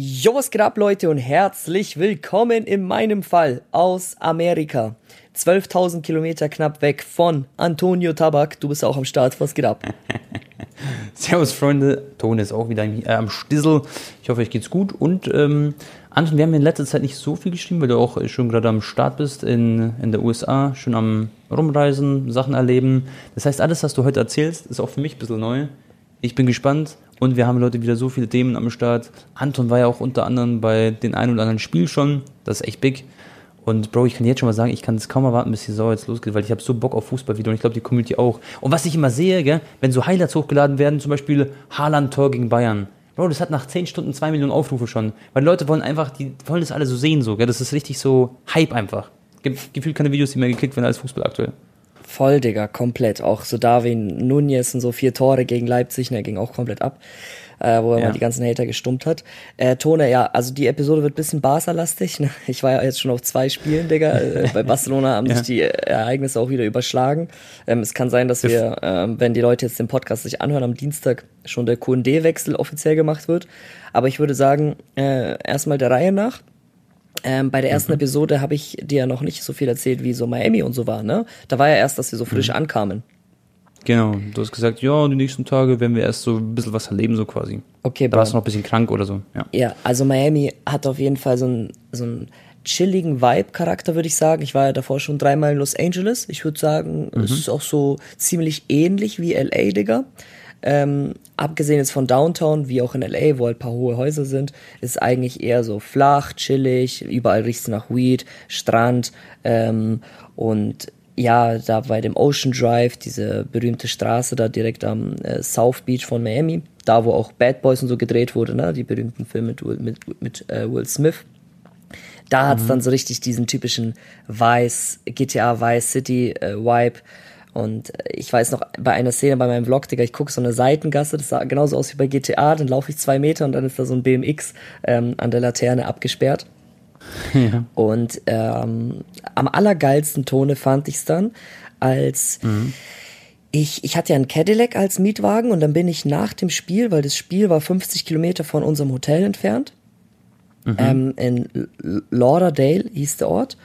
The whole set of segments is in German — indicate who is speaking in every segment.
Speaker 1: Jo, was geht ab, Leute, und herzlich willkommen in meinem Fall aus Amerika. 12.000 Kilometer knapp weg von Antonio Tabak. Du bist auch am Start. Was geht ab?
Speaker 2: Servus, Freunde. Ton ist auch wieder äh, am Stissel. Ich hoffe, euch geht's gut. Und ähm, Anton, wir haben in letzter Zeit nicht so viel geschrieben, weil du auch schon gerade am Start bist in, in der USA, schon am Rumreisen, Sachen erleben. Das heißt, alles, was du heute erzählst, ist auch für mich ein bisschen neu. Ich bin gespannt und wir haben Leute wieder so viele Themen am Start. Anton war ja auch unter anderem bei den ein oder anderen Spiel schon. Das ist echt big. Und Bro, ich kann jetzt schon mal sagen, ich kann es kaum erwarten, bis die Sau jetzt losgeht, weil ich habe so Bock auf Fußball wieder und ich glaube, die Community auch. Und was ich immer sehe, gell, wenn so Highlights hochgeladen werden, zum Beispiel Haaland-Tor gegen Bayern. Bro, das hat nach 10 Stunden 2 Millionen Aufrufe schon. Weil Leute wollen einfach, die wollen das alle so sehen, so, gell. Das ist richtig so Hype einfach. Gefühlt keine Videos, die mehr geklickt werden als Fußball aktuell.
Speaker 1: Voll, Digga, komplett. Auch so Darwin Nunez und so vier Tore gegen Leipzig, ne, ging auch komplett ab äh, wo er ja. mal die ganzen Hater gestummt hat. Äh, Tone, ja, also die Episode wird bisschen Barca-lastig. Ne? Ich war ja jetzt schon auf zwei Spielen, Digga. Äh, bei Barcelona haben ja. sich die Ereignisse auch wieder überschlagen. Ähm, es kann sein, dass wir, ähm, wenn die Leute jetzt den Podcast sich anhören, am Dienstag schon der QD-Wechsel offiziell gemacht wird. Aber ich würde sagen, äh, erstmal der Reihe nach. Ähm, bei der ersten mhm. Episode habe ich dir ja noch nicht so viel erzählt, wie so Miami und so war, ne? Da war ja erst, dass wir so frisch mhm. ankamen.
Speaker 2: Genau, du hast gesagt, ja, die nächsten Tage werden wir erst so ein bisschen was erleben, so quasi.
Speaker 1: Okay,
Speaker 2: Da warst du noch ein bisschen krank oder so,
Speaker 1: ja. Ja, also Miami hat auf jeden Fall so einen, so einen chilligen Vibe-Charakter, würde ich sagen. Ich war ja davor schon dreimal in Los Angeles. Ich würde sagen, mhm. es ist auch so ziemlich ähnlich wie LA, Digga. Ähm, abgesehen jetzt von Downtown, wie auch in LA, wo halt paar hohe Häuser sind, ist eigentlich eher so flach, chillig, überall riecht es nach Weed, Strand ähm, und ja, da bei dem Ocean Drive, diese berühmte Straße da direkt am äh, South Beach von Miami, da wo auch Bad Boys und so gedreht wurde, ne? die berühmten Filme mit, mit, mit äh, Will Smith. Da hat's mhm. dann so richtig diesen typischen Vice, GTA Vice City äh, Vibe. Und ich weiß noch, bei einer Szene bei meinem Vlog, Digga, ich gucke so eine Seitengasse, das sah genauso aus wie bei GTA, dann laufe ich zwei Meter und dann ist da so ein BMX ähm, an der Laterne abgesperrt. Ja. Und ähm, am allergeilsten Tone fand ich es dann, als mhm. ich, ich hatte ja einen Cadillac als Mietwagen und dann bin ich nach dem Spiel, weil das Spiel war 50 Kilometer von unserem Hotel entfernt, mhm. ähm, in Lauderdale hieß der Ort,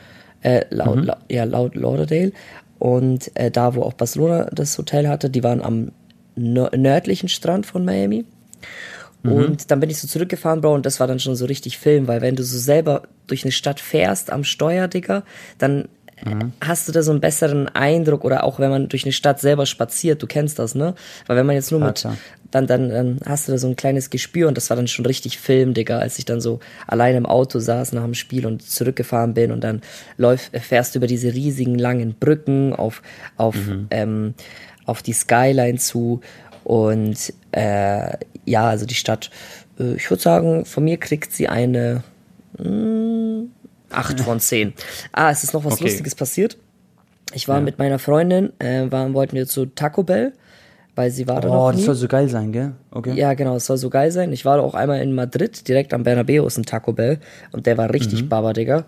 Speaker 1: äh, laut, mhm. la, ja, laut Lauderdale. Und äh, da, wo auch Barcelona das Hotel hatte, die waren am nördlichen Strand von Miami. Mhm. Und dann bin ich so zurückgefahren, Bro, und das war dann schon so richtig Film, weil wenn du so selber durch eine Stadt fährst am Steuer, Digga, dann mhm. hast du da so einen besseren Eindruck oder auch wenn man durch eine Stadt selber spaziert, du kennst das, ne? Weil wenn man jetzt nur mit, dann, dann, dann hast du da so ein kleines Gespür und das war dann schon richtig Film, Digga, als ich dann so alleine im Auto saß nach dem Spiel und zurückgefahren bin und dann läuft, fährst du über diese riesigen langen Brücken auf, auf, mhm. ähm, auf die Skyline zu und äh, ja, also die Stadt, äh, ich würde sagen, von mir kriegt sie eine mh, hm, 8 von 10. Ah, es ist noch was okay. Lustiges passiert. Ich war ja. mit meiner Freundin, äh, waren, wollten wir zu Taco Bell, weil sie war oh, da noch
Speaker 2: Oh,
Speaker 1: das
Speaker 2: soll so geil sein, gell?
Speaker 1: Okay. Ja, genau, es soll so geil sein. Ich war auch einmal in Madrid, direkt am Bernabeu ist ein Taco Bell und der war richtig mhm. Baba, Digga.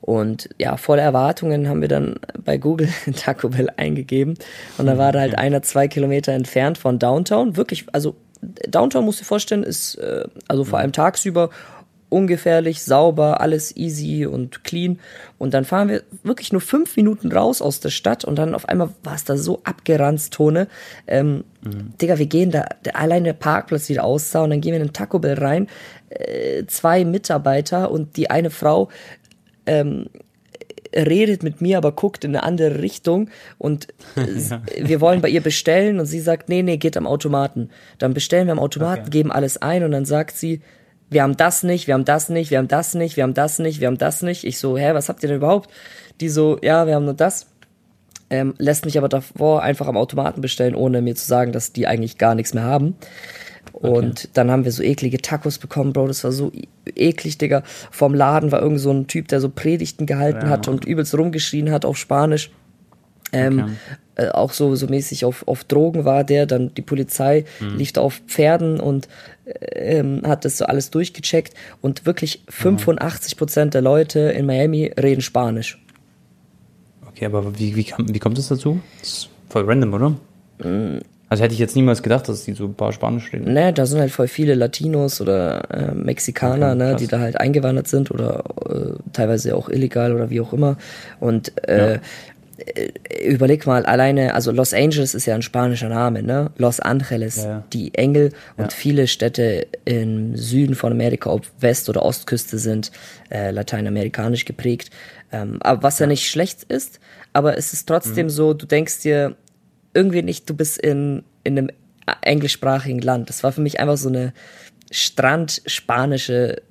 Speaker 1: Und ja, voller Erwartungen haben wir dann bei Google Taco Bell eingegeben. Und da war da halt einer zwei Kilometer entfernt von Downtown. Wirklich, also Downtown musst du dir vorstellen, ist äh, also vor allem tagsüber ungefährlich, sauber, alles easy und clean. Und dann fahren wir wirklich nur fünf Minuten raus aus der Stadt und dann auf einmal war es da so abgeranzt, Tone. Ähm, mhm. Digga, wir gehen da, allein der Parkplatz wieder aussah und dann gehen wir in den Taco Bell rein. Äh, zwei Mitarbeiter und die eine Frau ähm, redet mit mir, aber guckt in eine andere Richtung und ja. wir wollen bei ihr bestellen und sie sagt, nee, nee, geht am Automaten. Dann bestellen wir am Automaten, okay. geben alles ein und dann sagt sie, wir haben das nicht, wir haben das nicht, wir haben das nicht, wir haben das nicht, wir haben das nicht. Ich so, hä, was habt ihr denn überhaupt? Die so, ja, wir haben nur das. Ähm, lässt mich aber davor einfach am Automaten bestellen, ohne mir zu sagen, dass die eigentlich gar nichts mehr haben. Und okay. dann haben wir so eklige Tacos bekommen, Bro. Das war so eklig, Digga. Vorm Laden war irgend so ein Typ, der so Predigten gehalten ja, hat und übelst rumgeschrien hat auf Spanisch. Ähm, okay. äh, auch so, so mäßig auf, auf Drogen war der. Dann die Polizei mhm. lief da auf Pferden und ähm, hat das so alles durchgecheckt. Und wirklich 85 Prozent der Leute in Miami reden Spanisch.
Speaker 2: Okay, aber wie, wie, wie kommt es dazu? Das ist voll random, oder?
Speaker 1: Mm
Speaker 2: Also hätte ich jetzt niemals gedacht, dass die so ein paar Spanisch reden.
Speaker 1: Ne, da sind halt voll viele Latinos oder äh, Mexikaner,
Speaker 2: Okay,
Speaker 1: ne, die da halt eingewandert sind oder äh, teilweise auch illegal oder wie auch immer. Und äh, äh, überleg mal, alleine, also Los Angeles ist ja ein spanischer Name, ne? Los Angeles,
Speaker 2: Ja, ja.
Speaker 1: die Engel und
Speaker 2: Ja.
Speaker 1: viele Städte im Süden von Amerika, ob West- oder Ostküste, sind äh, lateinamerikanisch geprägt. Ähm, aber was ja. nicht schlecht ist, aber es ist trotzdem
Speaker 2: Mhm.
Speaker 1: so, du denkst dir irgendwie nicht, du bist in, in einem englischsprachigen Land. Das war für mich einfach so eine strandspanische,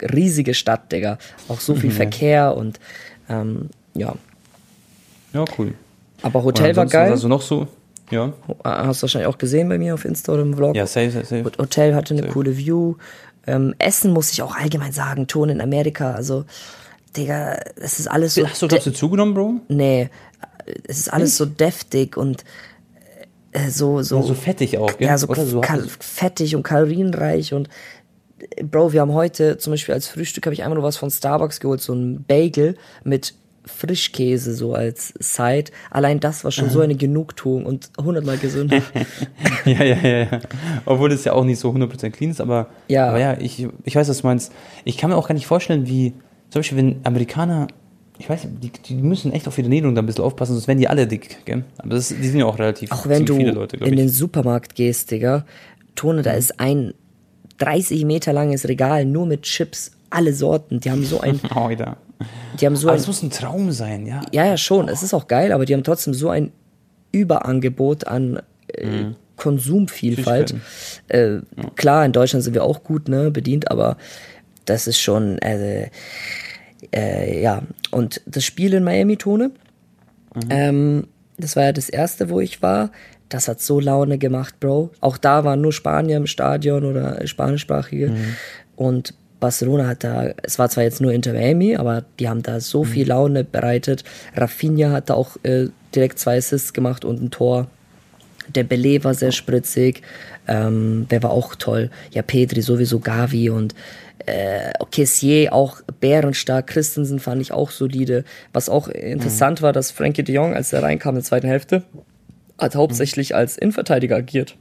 Speaker 1: riesige Stadt, Digga. Auch so viel
Speaker 2: Mhm.
Speaker 1: Verkehr und ähm, ja.
Speaker 2: Ja, cool.
Speaker 1: Aber Hotel war geil.
Speaker 2: Also noch so, ja.
Speaker 1: Hast du wahrscheinlich auch gesehen bei mir auf Insta oder im Vlog.
Speaker 2: Ja, safe, safe, safe.
Speaker 1: Hotel hatte eine
Speaker 2: Safe.
Speaker 1: coole View. Ähm, Essen muss ich auch allgemein sagen, Ton in Amerika. Also, Digga, es ist alles so.
Speaker 2: Hast du, du, zugenommen, Bro?
Speaker 1: nee, es ist alles so deftig und äh, so, so.
Speaker 2: Ja, so fettig auch, gell?
Speaker 1: Ja, so,
Speaker 2: so
Speaker 1: fettig und kalorienreich und äh, Bro, wir haben heute zum Beispiel als Frühstück habe ich einfach nur was von Starbucks geholt, so ein Bagel mit Frischkäse so als Side. Allein das war schon so eine Genugtuung und hundertmal gesünder.
Speaker 2: ja, ja, ja, ja. Obwohl es ja auch nicht so 100% clean ist, aber
Speaker 1: Ja.
Speaker 2: aber ja ich, ich weiß, was du meinst. Ich kann mir auch gar nicht vorstellen, wie, zum Beispiel, wenn Amerikaner, ich weiß die, die müssen echt auf ihre Ernährung da ein bisschen aufpassen, sonst werden die alle dick, gell? Aber das, die sind ja auch relativ
Speaker 1: Auch wenn du
Speaker 2: viele Leute,
Speaker 1: in
Speaker 2: ich.
Speaker 1: den Supermarkt gehst, Digga, Tone, da ist ein 30 Meter langes Regal nur mit Chips, alle Sorten. Die haben so ein. die haben so
Speaker 2: Aber
Speaker 1: ein,
Speaker 2: das muss ein Traum sein, ja.
Speaker 1: ja, ja, schon, es ist auch geil, aber die haben trotzdem so ein Überangebot an äh, Konsumvielfalt. Äh, Klar, in Deutschland sind wir auch gut ne, bedient, aber das ist schon, äh, äh, ja. Und das Spiel in Miami, Tone, ähm, das war ja das erste, wo ich war. Das hat so Laune gemacht, Bro. Auch da waren nur Spanier im Stadion oder spanischsprachige. Und Barcelona hat da, es war zwar jetzt nur Inter Miami, aber die haben da so viel Laune bereitet. Rafinha hat da auch äh, direkt zwei Assists gemacht und ein Tor. Der Belé war sehr spritzig. Ähm, wer war auch toll? Ja, Pedri sowieso, Gavi und äh, Kessier auch bärenstark. Christensen fand ich auch solide. Was auch interessant war, dass Frankie de Jong, als er reinkam in der zweiten Hälfte, hat hauptsächlich als Innenverteidiger agiert.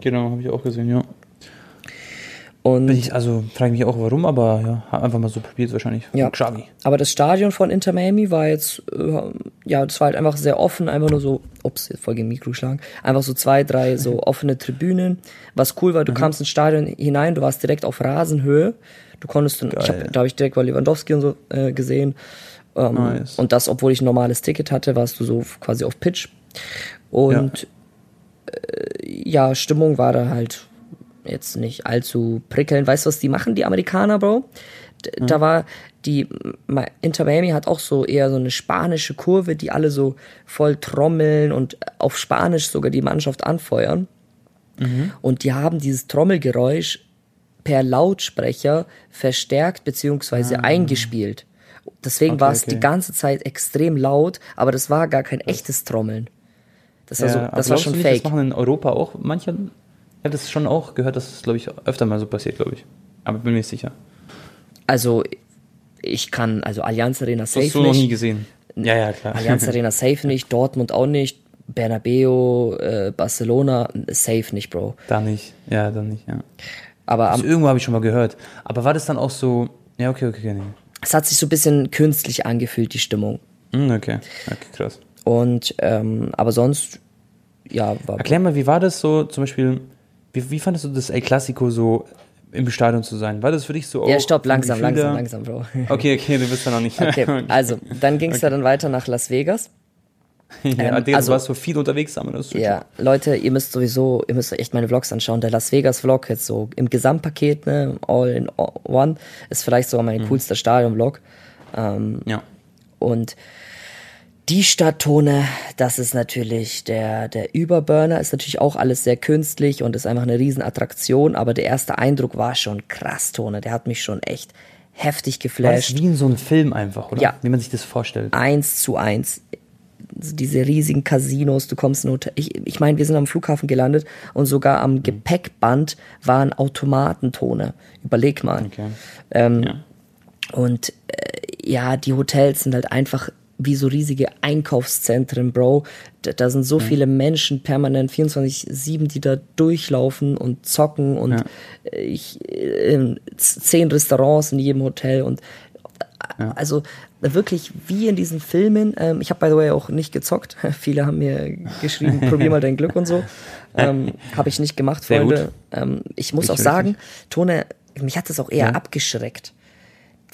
Speaker 2: Genau, habe ich auch gesehen, ja.
Speaker 1: Und
Speaker 2: Ich, also frage mich auch warum, aber ja, hab einfach mal so probiert wahrscheinlich.
Speaker 1: Ja.
Speaker 2: Xavi.
Speaker 1: Aber das Stadion von Inter Miami war jetzt, äh, ja, das war halt einfach sehr offen, einfach nur so, ups, jetzt voll gegen Mikro geschlagen, einfach so zwei, drei so offene Tribünen. Was cool war, du kamst ins Stadion hinein, du warst direkt auf Rasenhöhe. Du konntest dann, ich hab,
Speaker 2: Geil.
Speaker 1: da habe ich direkt mal Lewandowski und so äh, gesehen. Ähm,
Speaker 2: Nice.
Speaker 1: Und das, obwohl ich ein normales Ticket hatte, warst du so quasi auf Pitch. Und äh, ja, Stimmung war da halt jetzt nicht allzu prickelnd. Weißt du, was die machen, die Amerikaner, Bro? D Da war die Inter Miami hat auch so eher so eine spanische Kurve, die alle so voll trommeln und auf Spanisch sogar die Mannschaft anfeuern. Und die haben dieses Trommelgeräusch per Lautsprecher verstärkt beziehungsweise eingespielt. Deswegen
Speaker 2: Okay,
Speaker 1: war es
Speaker 2: okay.
Speaker 1: die ganze Zeit extrem laut, aber das war gar kein echtes Trommeln. Das war, so,
Speaker 2: aber
Speaker 1: das war schon
Speaker 2: nicht,
Speaker 1: fake.
Speaker 2: Das machen in Europa auch manche. Ich habe das schon auch gehört, dass es, glaube ich, öfter mal so passiert, glaube ich. Aber bin mir nicht sicher.
Speaker 1: Also ich kann, also Allianz Arena safe
Speaker 2: hast du noch nie
Speaker 1: nicht.
Speaker 2: gesehen. Ja, ja, klar.
Speaker 1: Allianz Arena safe nicht, Dortmund auch nicht, Bernabeu, äh, Barcelona safe nicht, Bro.
Speaker 2: da nicht. Ja, dann nicht, ja.
Speaker 1: Aber
Speaker 2: Also irgendwo habe ich schon mal gehört. Aber war das dann auch so. Ja, okay, okay, okay. Nee.
Speaker 1: es hat sich so ein bisschen künstlich angefühlt, die Stimmung.
Speaker 2: Hm, okay. Okay, krass.
Speaker 1: Und ähm, aber sonst, ja, war
Speaker 2: Erklär mal, wie war das so, zum Beispiel, wie, wie fandest du das El Clasico so im Stadion zu sein? War das für dich so
Speaker 1: Ja,
Speaker 2: auch
Speaker 1: stopp, langsam, langsam, langsam, Bro.
Speaker 2: Okay, okay, du bist da noch nicht.
Speaker 1: Okay, also dann ging es ja dann weiter nach Las Vegas.
Speaker 2: ja,
Speaker 1: ähm, also-
Speaker 2: du warst so viel unterwegs, aber das
Speaker 1: Ja, Leute, ihr müsst sowieso, ihr müsst euch echt meine Vlogs anschauen. Der Las Vegas Vlog jetzt so im Gesamtpaket, ne, all in one, ist vielleicht sogar mein coolster Stadion-Vlog. Ähm,
Speaker 2: Ja.
Speaker 1: und die Stadttone, das ist natürlich der, der Überburner, ist natürlich auch alles sehr künstlich und ist einfach eine Riesenattraktion, aber der erste Eindruck war schon krass, Tone. Der hat mich schon echt heftig
Speaker 2: War das
Speaker 1: geflasht.
Speaker 2: wie in so einem Film einfach, oder?
Speaker 1: Ja.
Speaker 2: Wie man sich das vorstellt.
Speaker 1: eins zu eins. Diese riesigen Casinos, du kommst in ein Hotel. Ich, ich meine, wir sind am Flughafen gelandet und sogar am Gepäckband waren Automatentone. Überleg mal.
Speaker 2: Okay.
Speaker 1: Ähm,
Speaker 2: Ja.
Speaker 1: Und äh, ja, die Hotels sind halt einfach wie so riesige Einkaufszentren, Bro. Da, da sind so mhm. viele Menschen permanent 24-7, die da durchlaufen und zocken und ja. ich, äh, zehn Restaurants in jedem Hotel und ja. also wirklich wie in diesen Filmen. Ähm, ich habe by the way auch nicht gezockt. Viele haben mir geschrieben, probier mal dein Glück und so. Ähm, habe ich nicht gemacht, Freunde. Ähm, ich muss ich auch sagen. Tone, mich hat das auch eher ja. abgeschreckt.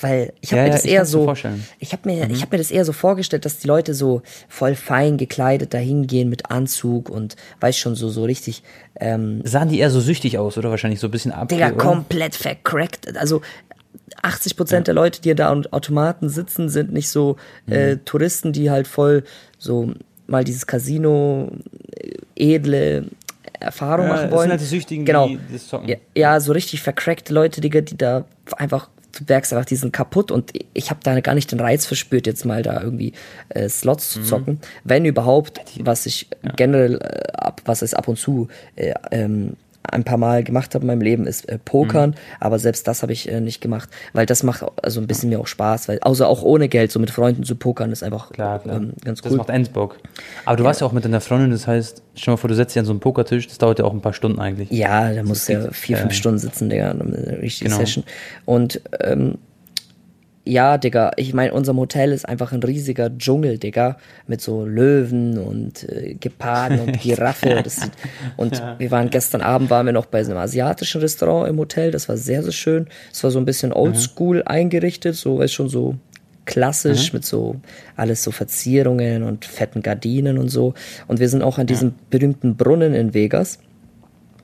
Speaker 1: Weil ich habe ja, mir das eher so, ich habe mir, mhm. ich habe mir das eher so vorgestellt, dass die Leute so voll fein gekleidet dahin gehen mit Anzug und weiß schon so so richtig.
Speaker 2: Ähm, Sahen die eher so süchtig aus oder wahrscheinlich so ein bisschen ab?
Speaker 1: Digga, komplett vercrackt. Also 80 Prozent ja. der Leute, die da an Automaten sitzen, sind nicht so äh, mhm. Touristen, die halt voll so mal dieses Casino äh, edle Erfahrung ja, machen wollen. Das sind halt die Süchtigen, genau. die das zocken. Ja, ja, so richtig vercrackte Leute, die, die da einfach du merkst einfach, die sind kaputt und ich habe da gar nicht den Reiz verspürt, jetzt mal da irgendwie äh, Slots zu mhm. zocken. Wenn überhaupt, was ich ja. generell äh, ab, was es ab und zu äh, ähm, ein paar Mal gemacht habe in meinem Leben, ist äh, Pokern, mhm. aber selbst das habe ich äh, nicht gemacht, weil das macht also ein bisschen mir auch Spaß, weil außer auch ohne Geld so mit Freunden zu pokern ist einfach klar, klar. Ähm, ganz cool.
Speaker 2: Das macht Endbock. Aber du ja. warst ja auch mit deiner Freundin, das heißt, stell mal vor, du setzt dich an so einen Pokertisch, das dauert ja auch ein paar Stunden eigentlich.
Speaker 1: Ja, da musst du ja vier, fünf Stunden sitzen, Digga, eine richtige genau. Session. Und ähm, ja, Digga, ich meine, unser Hotel ist einfach ein riesiger Dschungel, Digga, mit so Löwen und äh, Geparden und Giraffe. Das, und ja. wir waren gestern Abend, waren wir noch bei so einem asiatischen Restaurant im Hotel, das war sehr, sehr schön. Es war so ein bisschen oldschool mhm. eingerichtet, so, weißt schon so klassisch mhm. mit so alles so Verzierungen und fetten Gardinen und so. Und wir sind auch an diesem ja. berühmten Brunnen in Vegas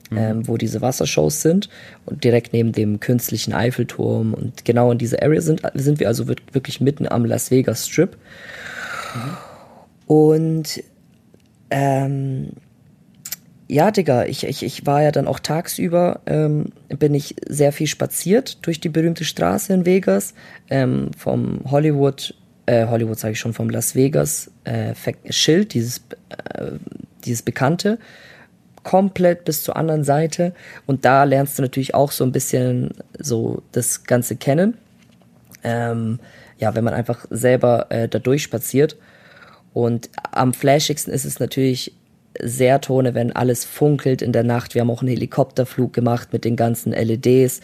Speaker 1: mhm. ähm, wo diese Wassershows sind und direkt neben dem künstlichen Eiffelturm und genau in dieser Area sind, sind wir also wirklich mitten am Las Vegas Strip. Mhm. Und ähm, ja, Digga, ich, ich, ich war ja dann auch tagsüber, ähm, bin ich sehr viel spaziert durch die berühmte Straße in Vegas, ähm, vom Hollywood, äh, Hollywood sage ich schon, vom Las Vegas äh, Schild, dieses, äh, dieses bekannte, komplett bis zur anderen Seite und da lernst du natürlich auch so ein bisschen so das Ganze kennen. Ähm, ja, wenn man einfach selber äh, da durchspaziert. Und am flashigsten ist es natürlich sehr Tone, wenn alles funkelt in der Nacht. Wir haben auch einen Helikopterflug gemacht mit den ganzen LEDs.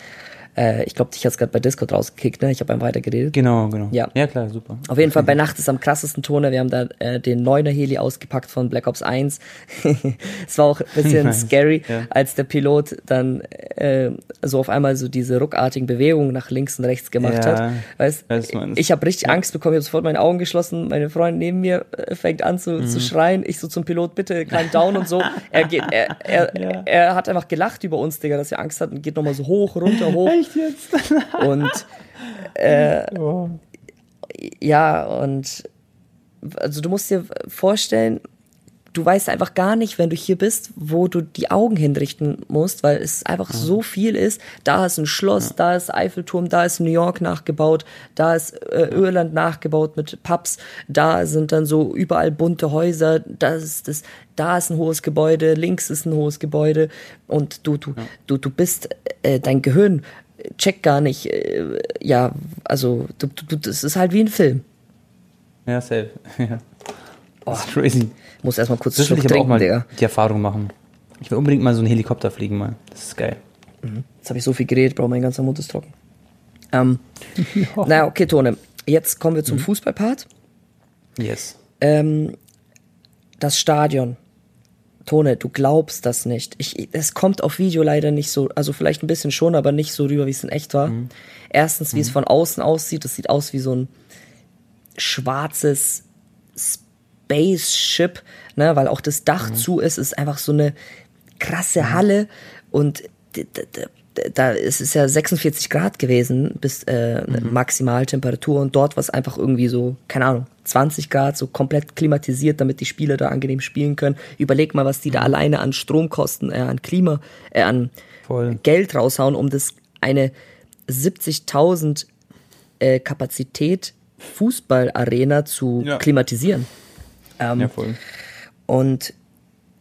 Speaker 1: Äh, ich glaube, dich hat's gerade bei Discord rausgekickt, ne? Ich habe einfach weiter geredet.
Speaker 2: Genau, genau.
Speaker 1: Ja.
Speaker 2: ja, klar, super.
Speaker 1: Auf jeden Fall bei Nacht ist am krassesten Toner. Wir haben da äh, den Neuner Heli ausgepackt von Black Ops 1. es war auch ein bisschen scary, ja. als der Pilot dann äh, so auf einmal so diese ruckartigen Bewegungen nach links und rechts gemacht ja, hat. Weißt, ich habe richtig ja. Angst bekommen, ich habe sofort meine Augen geschlossen. Meine Freundin neben mir äh, fängt an zu, mhm. zu schreien. Ich so zum Pilot, bitte kein Down und so. Er geht, er, er, er hat einfach gelacht über uns, Digga, dass er Angst hat und geht nochmal so hoch, runter, hoch. Echt jetzt? Und äh, oh. ja, und also du musst dir vorstellen, du weißt einfach gar nicht, wenn du hier bist, wo du die Augen hinrichten musst, weil es einfach ja. so viel ist. Da ist ein Schloss, ja. da ist Eiffelturm, da ist New York nachgebaut, da ist äh, Irland nachgebaut mit Pubs, da sind dann so überall bunte Häuser, da ist das, da ist ein hohes Gebäude, links ist ein hohes Gebäude und du, du, ja. du, du bist, äh, dein Gehirn check gar nicht, äh, ja, also du, du, das ist halt wie ein Film.
Speaker 2: Ja, safe. Ja. Das ist oh, crazy.
Speaker 1: Muss erstmal kurz
Speaker 2: das will ich aber auch mal Digga. die Erfahrung machen. Ich will unbedingt mal so einen Helikopter fliegen mal. Das ist geil.
Speaker 1: Mhm. Jetzt habe ich so viel geredet, brauche mein ganzer Mund ist trocken. Ähm, ja. Naja, okay, Tone. Jetzt kommen wir zum mhm. Fußballpart.
Speaker 2: Yes.
Speaker 1: Ähm, das Stadion. Tone, du glaubst das nicht. Ich, es kommt auf Video leider nicht so, also vielleicht ein bisschen schon, aber nicht so rüber, wie es in echt war. Mhm. Erstens, wie mhm. es von außen aussieht, es sieht aus wie so ein schwarzes Spaceship, ne, weil auch das Dach mhm. zu ist, ist einfach so eine krasse mhm. Halle und da ist es ja 46 Grad gewesen bis äh, mhm. Maximaltemperatur und dort war es einfach irgendwie so, keine Ahnung, 20 Grad, so komplett klimatisiert, damit die Spieler da angenehm spielen können. Überleg mal, was die da mhm. alleine an Stromkosten, äh, an Klima, äh, an Voll. Geld raushauen, um das eine 70.000 äh, Kapazität Fußballarena zu ja. klimatisieren.
Speaker 2: Ähm, ja, voll.
Speaker 1: Und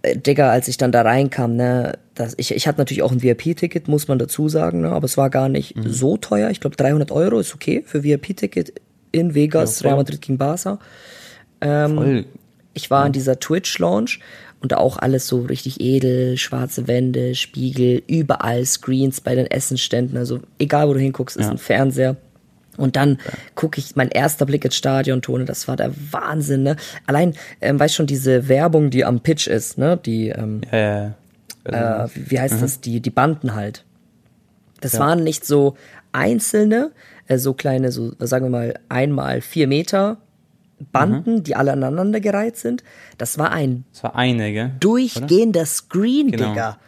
Speaker 1: äh, Digga, als ich dann da reinkam, ne, das, ich, ich hatte natürlich auch ein VIP-Ticket, muss man dazu sagen, ne, aber es war gar nicht mhm. so teuer. Ich glaube, 300 Euro ist okay für VIP-Ticket in Vegas,
Speaker 2: Ja.
Speaker 1: Real Madrid gegen Barca. Ähm,
Speaker 2: Voll.
Speaker 1: Ich war an dieser Twitch-Launch und da auch alles so richtig edel, schwarze Wände, Spiegel, überall Screens bei den Essenständen. Also egal, wo du hinguckst, ist
Speaker 2: Ja.
Speaker 1: ein Fernseher. Und dann gucke ich, mein erster Blick ins Stadion, Tone, das war der Wahnsinn, ne? Allein, ähm, weißt schon, diese Werbung, die am Pitch ist, ne? Die, ähm,
Speaker 2: Ja, ja, ja.
Speaker 1: äh, wie heißt das, die, die Banden halt. Das
Speaker 2: Ja.
Speaker 1: waren nicht so einzelne, äh, so kleine, so sagen wir mal, einmal vier Meter Banden, die alle aneinandergereiht sind. Das war ein
Speaker 2: Das war eine, gell?
Speaker 1: durchgehender Screen,
Speaker 2: Genau.
Speaker 1: Digga.
Speaker 2: Krass.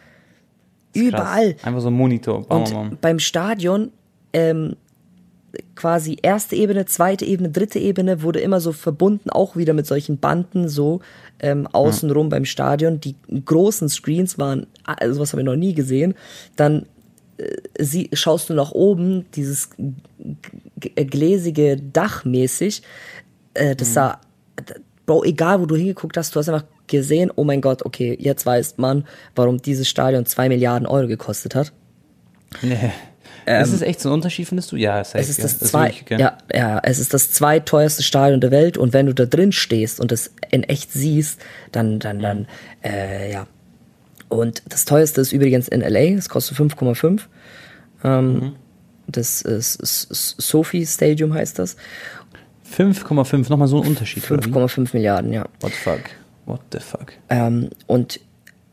Speaker 1: Überall.
Speaker 2: Einfach so ein Monitor. Wir mal.
Speaker 1: Und beim Stadion, ähm, quasi erste Ebene, zweite Ebene, dritte Ebene wurde immer so verbunden, auch wieder mit solchen Banden so ähm, außenrum beim Stadion. Die großen Screens waren, also was habe ich noch nie gesehen. Dann sie, schaust du nach oben, dieses gläsige Dach mäßig. Äh, das sah, Bro, egal wo du hingeguckt hast, du hast einfach gesehen, oh mein Gott, okay, jetzt weiß man, warum dieses Stadion zwei Milliarden Euro gekostet hat.
Speaker 2: Nee. ist es echt so ein Unterschied, findest du? Ja, safe,
Speaker 1: Ähm, Es ist
Speaker 2: ja.
Speaker 1: das,
Speaker 2: ist
Speaker 1: zwei,
Speaker 2: wirklich, gell?
Speaker 1: ja, ja, es ist das zweiteuerste Stadion der Welt und wenn du da drin stehst und es in echt siehst, dann, dann, dann, äh, ja. Und das teuerste ist übrigens in LA, das kostet 5,5. Ähm,
Speaker 2: Mhm.
Speaker 1: Das ist, Sophie Stadium heißt das.
Speaker 2: 5,5, nochmal so ein Unterschied. oder wie?
Speaker 1: 5,5 Milliarden, ja.
Speaker 2: What the fuck? What the fuck?
Speaker 1: Ähm, und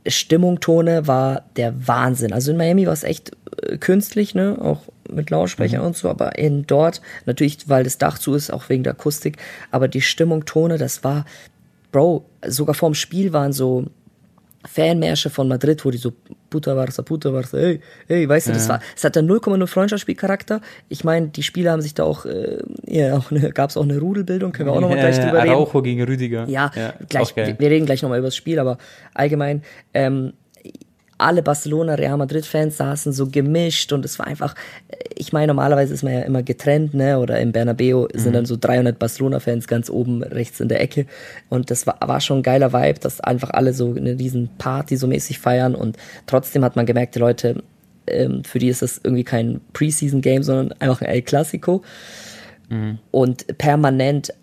Speaker 1: Stimmung, Tone war der Wahnsinn. Also in Miami war es echt äh, künstlich, ne, auch mit Lautsprechern und so, aber in dort, natürlich, weil das Dach zu ist, auch wegen der Akustik, aber die Stimmung, Tone, das war, Bro, sogar vorm Spiel waren so Fanmärsche von Madrid, wo die so Puta Barca, Puta Barca, ey, ey, weißt du, das war, es hatte 0,0 Freundschaftsspielcharakter. Ich meine, die Spieler haben sich da auch, äh, ja, auch gab es auch eine Rudelbildung, können wir auch nochmal
Speaker 2: ja,
Speaker 1: gleich
Speaker 2: ja,
Speaker 1: drüber reden.
Speaker 2: Araujo gegen Rüdiger.
Speaker 1: Ja, gleich,
Speaker 2: auch geil.
Speaker 1: wir, wir reden gleich nochmal über das Spiel, aber allgemein, ähm, alle Barcelona, Real Madrid-Fans saßen so gemischt und es war einfach, äh, ich meine, normalerweise ist man ja immer getrennt, ne, oder im Bernabeu sind
Speaker 2: Mhm.
Speaker 1: dann so 300 Barcelona-Fans ganz oben rechts in der Ecke und das war, war schon ein geiler Vibe, dass einfach alle so eine riesen Party so mäßig feiern und trotzdem hat man gemerkt, die Leute, ähm, für die ist das irgendwie kein Preseason-Game, sondern einfach ein El Clasico und permanent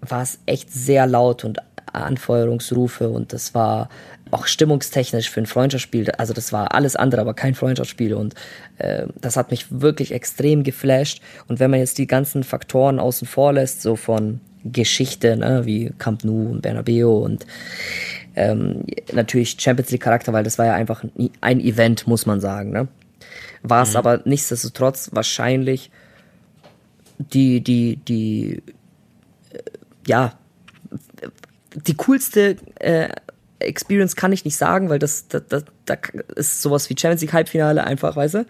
Speaker 1: war es echt sehr laut und Anfeuerungsrufe und das war auch stimmungstechnisch für ein Freundschaftsspiel, also das war alles andere, aber kein Freundschaftsspiel und äh, das hat mich wirklich extrem geflasht und wenn man jetzt die ganzen Faktoren außen vor lässt, so von Geschichte, ne, wie Camp Nou und Bernabeu und ähm, natürlich Champions League Charakter, weil das war ja einfach ein- ein Event, muss man sagen, ne? War es aber nichtsdestotrotz wahrscheinlich die, die, die, äh, ja, die coolste äh, Experience kann ich nicht sagen, weil das, das, das, das ist sowas wie Champions League Halbfinale einfach, weißt du?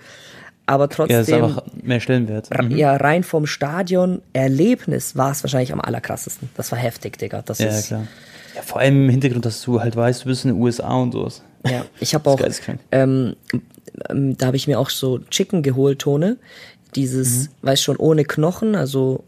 Speaker 1: Aber
Speaker 2: Ja,
Speaker 1: trotzdem,
Speaker 2: das ist einfach mehr Stellenwert. Mhm.
Speaker 1: ja, rein vom Stadion Erlebnis war es wahrscheinlich am allerkrassesten. Das war heftig, Digga. Das
Speaker 2: Ja,
Speaker 1: ist,
Speaker 2: klar. Ja, vor allem im Hintergrund, dass du halt weißt, du bist in den USA und sowas.
Speaker 1: Ja, ich habe auch, ähm, ähm, da habe ich mir auch so Chicken geholt, Tone. Dieses, weißt schon, ohne Knochen, also